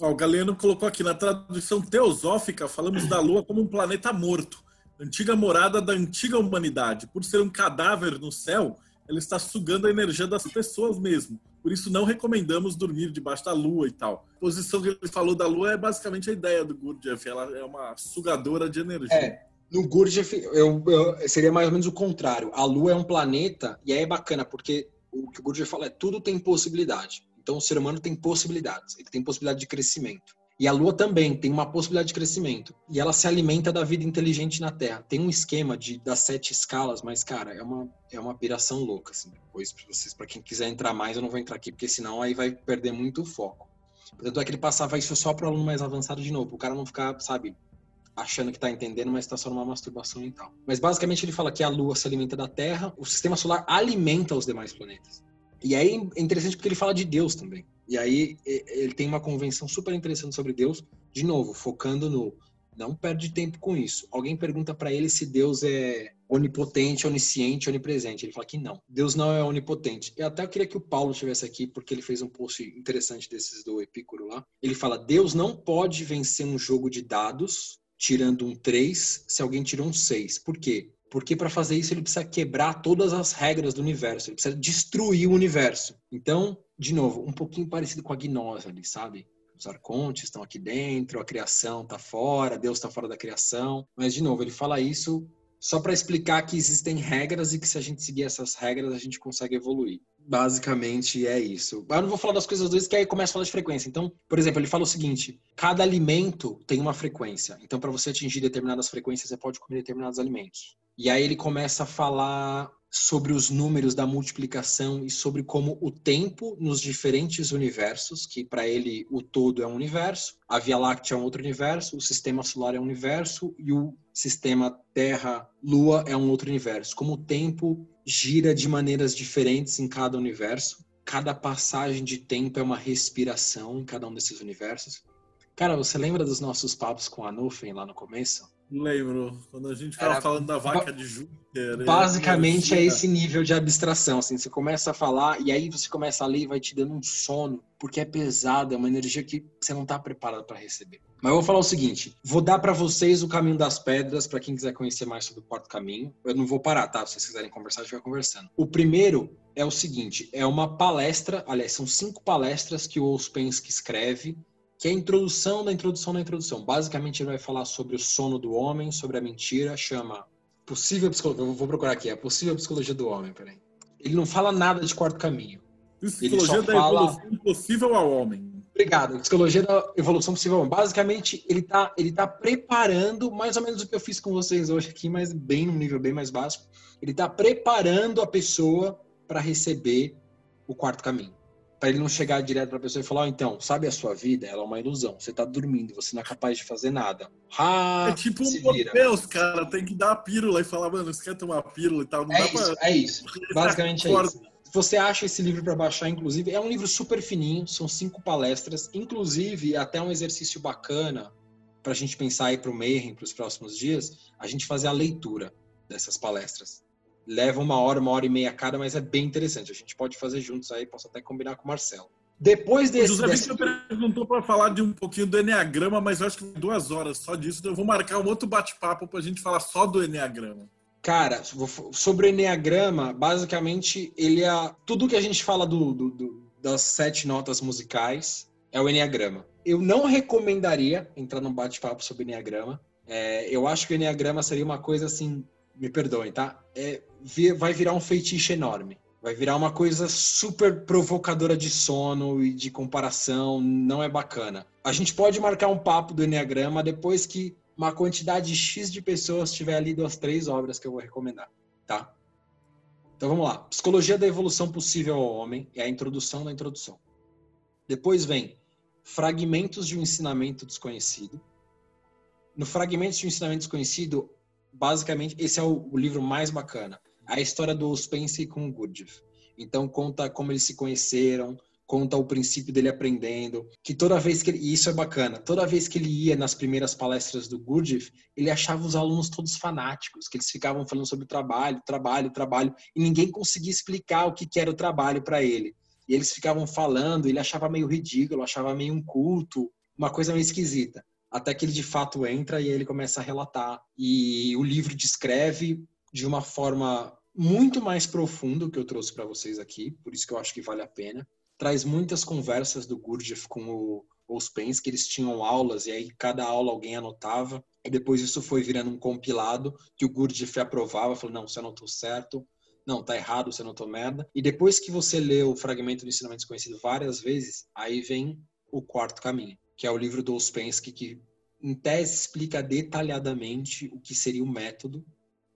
o Galeno colocou aqui na tradução teosófica, falamos da Lua como um planeta morto, antiga morada da antiga humanidade. Por ser um cadáver no céu, ela está sugando a energia das pessoas mesmo. Por isso não recomendamos dormir debaixo da lua e tal. A posição que ele falou da lua é basicamente a ideia do Gurdjieff. Ela é uma sugadora de energia. É, no Gurdjieff eu, eu, seria mais ou menos o contrário. A lua é um planeta e aí é bacana porque o que o Gurdjieff fala é tudo tem possibilidade. Então o ser humano tem possibilidades. Ele tem possibilidade de crescimento. E a Lua também tem uma possibilidade de crescimento. E ela se alimenta da vida inteligente na Terra. Tem um esquema de das sete escalas, mas, cara, é uma, é uma piração louca. Assim. Depois, para vocês, para quem quiser entrar mais, eu não vou entrar aqui, porque senão aí vai perder muito o foco. Portanto, é que ele passava isso só para o aluno mais avançado de novo. O cara não ficar, sabe, achando que está entendendo, mas está só numa masturbação e tal. Mas basicamente ele fala que a Lua se alimenta da Terra, o sistema solar alimenta os demais planetas. E aí é interessante porque ele fala de Deus também. E aí ele tem uma convenção super interessante sobre Deus, de novo, focando no não perde tempo com isso. Alguém pergunta para ele se Deus é onipotente, onisciente, onipresente. Ele fala que não. Deus não é onipotente. Eu até queria que o Paulo estivesse aqui, porque ele fez um post interessante desses do Epicuro lá. Ele fala: Deus não pode vencer um jogo de dados tirando um 3 se alguém tirou um 6. Por quê? Porque para fazer isso ele precisa quebrar todas as regras do universo, ele precisa destruir o universo. Então, de novo, um pouquinho parecido com a gnose ali, sabe? Os arcontes estão aqui dentro, a criação está fora, Deus está fora da criação. Mas, de novo, ele fala isso só para explicar que existem regras e que se a gente seguir essas regras, a gente consegue evoluir. Basicamente é isso. Eu não vou falar das coisas dois, que aí começa a falar de frequência. Então, por exemplo, ele fala o seguinte: cada alimento tem uma frequência. Então, para você atingir determinadas frequências, você pode comer determinados alimentos. E aí ele começa a falar sobre os números da multiplicação e sobre como o tempo nos diferentes universos, que para ele o todo é um universo, a Via Láctea é um outro universo, o sistema solar é um universo e o sistema Terra-Lua é um outro universo. Como o tempo gira de maneiras diferentes em cada universo, cada passagem de tempo é uma respiração em cada um desses universos. Cara, você lembra dos nossos papos com a Nufen lá no começo? Lembro, quando a gente estava Era- falando da vaca de Júpiter. Basicamente é esse nível de abstração, assim, você começa a falar e aí você começa a ler e vai te dando um sono, porque é pesado, é uma energia que você não está preparado para receber. Mas eu vou falar o seguinte, vou dar para vocês o caminho das pedras para quem quiser conhecer mais sobre o quarto caminho. Eu não vou parar, tá? Se vocês quiserem conversar, a gente vai conversando. O primeiro é o seguinte, é uma palestra, aliás, são cinco palestras que o Ouspensky escreve que é a introdução da introdução da introdução. Basicamente, ele vai falar sobre o sono do homem, sobre a mentira, chama possível psicologia. Eu vou procurar aqui, é a possível psicologia do homem, peraí. Ele não fala nada de quarto caminho. Psicologia da fala- evolução possível ao homem. Obrigado. Psicologia da evolução possível. ao homem. Basicamente, ele tá, ele tá preparando mais ou menos o que eu fiz com vocês hoje aqui, mas bem num nível bem mais básico. Ele tá preparando a pessoa para receber o quarto caminho. Para ele não chegar direto para a pessoa e falar: "Ó, então, sabe a sua vida? Ela é uma ilusão. Você tá dormindo, você não é capaz de fazer nada. Ah, é tipo se um. Deus, cara. Tem que dar a pílula e falar, mano, você quer tomar pílula e tal. Não É dá isso, pra. é isso. Basicamente é isso. Você acha esse livro para baixar, inclusive, é um livro super fininho, são cinco palestras, inclusive até um exercício bacana para a gente pensar aí para o Mayhem, para os próximos dias, a gente fazer a leitura dessas palestras. Leva uma hora, uma hora e meia cada, mas é bem interessante. A gente pode fazer juntos aí, posso até combinar com o Marcelo. Depois O desse, José Victor perguntou para falar de um pouquinho do Enneagrama, mas eu acho que duas horas só disso. então Eu vou marcar um outro bate-papo pra gente falar só do Enneagrama. Cara, sobre o Enneagrama, basicamente, ele é. Tudo que a gente fala do, do- do- das sete notas musicais é o Enneagrama. Eu não recomendaria entrar num bate-papo sobre Enneagrama. É, eu acho que o Enneagrama seria uma coisa assim. Me perdoem, tá? É, vai virar um feitiço enorme. Vai virar uma coisa super provocadora de sono e de comparação. Não é bacana. A gente pode marcar um papo do Enneagrama depois que uma quantidade X de pessoas tiver lido as três obras que eu vou recomendar, tá? Então vamos lá. Psicologia da evolução possível ao homem é a introdução da introdução. Depois vem Fragmentos de um ensinamento desconhecido. No Fragmentos de um ensinamento desconhecido, basicamente, esse é o, o livro mais bacana. A história do Ouspensky com o Gurdjieff. Então conta como eles se conheceram, conta o princípio dele aprendendo, que toda vez que ele, e isso é bacana, toda vez que ele ia nas primeiras palestras do Gurdjieff, ele achava os alunos todos fanáticos, que eles ficavam falando sobre trabalho, trabalho, trabalho, e ninguém conseguia explicar o que era o trabalho para ele. E eles ficavam falando, ele achava meio ridículo, achava meio um culto, uma coisa meio esquisita. Até que ele de fato entra e ele começa a relatar. E o livro descreve de uma forma muito mais profunda o que eu trouxe para vocês aqui, por isso que eu acho que vale a pena traz muitas conversas do Gurdjieff com o Ouspensky, que eles tinham aulas e aí cada aula alguém anotava. E depois isso foi virando um compilado que o Gurdjieff aprovava, falou: "Não, você anotou certo. Não, tá errado, você anotou merda". E depois que você lê o fragmento do ensinamento desconhecido várias vezes, aí vem o quarto caminho, que é o livro do Ouspensky que em tese explica detalhadamente o que seria o método.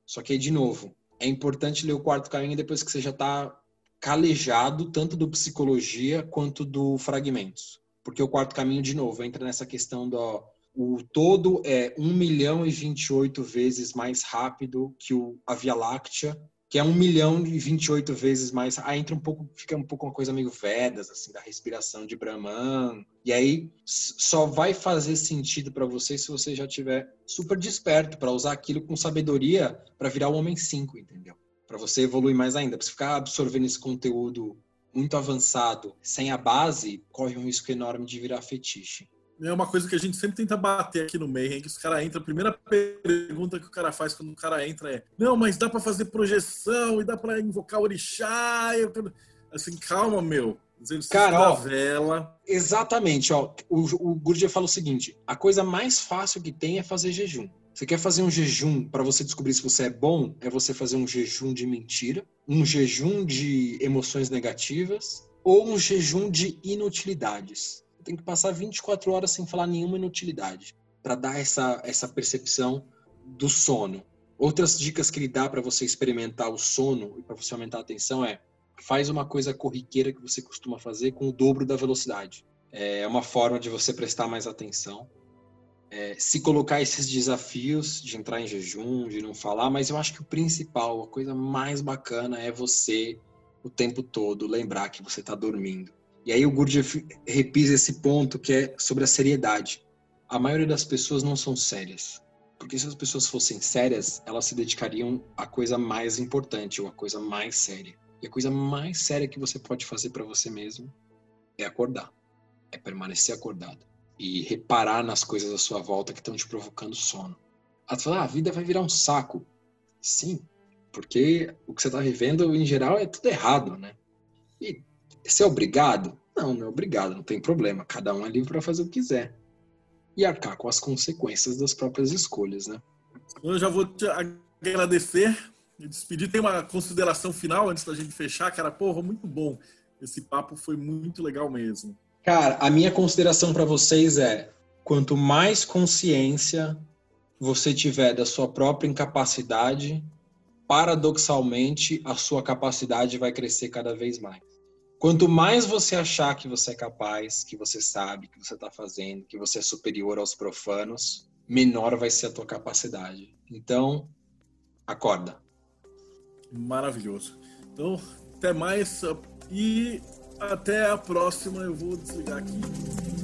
Só que aí de novo, é importante ler o quarto caminho depois que você já está calejado tanto do psicologia quanto do fragmentos. Porque o quarto caminho, de novo, entra nessa questão do o todo é 1 milhão e 28 vezes mais rápido que o, a Via Láctea, que é 1 milhão e 28 vezes mais. Aí entra um pouco, fica um pouco uma coisa meio Vedas, assim, da respiração de Brahman. E aí só vai fazer sentido para você se você já tiver super desperto para usar aquilo com sabedoria para virar o homem 5, entendeu? para você evoluir mais ainda. Para ficar absorvendo esse conteúdo muito avançado sem a base, corre um risco enorme de virar fetiche. É uma coisa que a gente sempre tenta bater aqui no Mayhem, que os caras entram, a primeira pergunta que o cara faz quando o cara entra é não, mas dá para fazer projeção e dá para invocar orixá. Eu... Assim, calma, meu. Cara, ó, vela. Exatamente, ó. O, o Gurdjieff fala o seguinte: a coisa mais fácil que tem é fazer jejum. Você quer fazer um jejum para você descobrir se você é bom? É você fazer um jejum de mentira, um jejum de emoções negativas ou um jejum de inutilidades. Tem que passar 24 horas sem falar nenhuma inutilidade para dar essa, essa percepção do sono. Outras dicas que ele dá para você experimentar o sono e para você aumentar a atenção é faz uma coisa corriqueira que você costuma fazer com o dobro da velocidade. É uma forma de você prestar mais atenção é, se colocar esses desafios de entrar em jejum, de não falar, mas eu acho que o principal, a coisa mais bacana é você o tempo todo lembrar que você está dormindo. E aí o Gurdjieff repisa esse ponto que é sobre a seriedade. A maioria das pessoas não são sérias. Porque se as pessoas fossem sérias, elas se dedicariam à coisa mais importante ou à coisa mais séria. E a coisa mais séria que você pode fazer para você mesmo é acordar. É permanecer acordado e reparar nas coisas à sua volta que estão te provocando sono. Ela fala, ah, a vida vai virar um saco. Sim, porque o que você está vivendo, em geral, é tudo errado, né? E você é obrigado? Não, não é obrigado, não tem problema. Cada um é livre para fazer o que quiser. E arcar com as consequências das próprias escolhas, né? Eu já vou te agradecer e despedir. Tem uma consideração final antes da gente fechar, cara. Porra, muito bom. Esse papo foi muito legal mesmo. Cara, a minha consideração para vocês é: quanto mais consciência você tiver da sua própria incapacidade, paradoxalmente a sua capacidade vai crescer cada vez mais. Quanto mais você achar que você é capaz, que você sabe, que você está fazendo, que você é superior aos profanos, menor vai ser a tua capacidade. Então, acorda. Maravilhoso. Então, até mais e até a próxima. Eu vou desligar aqui.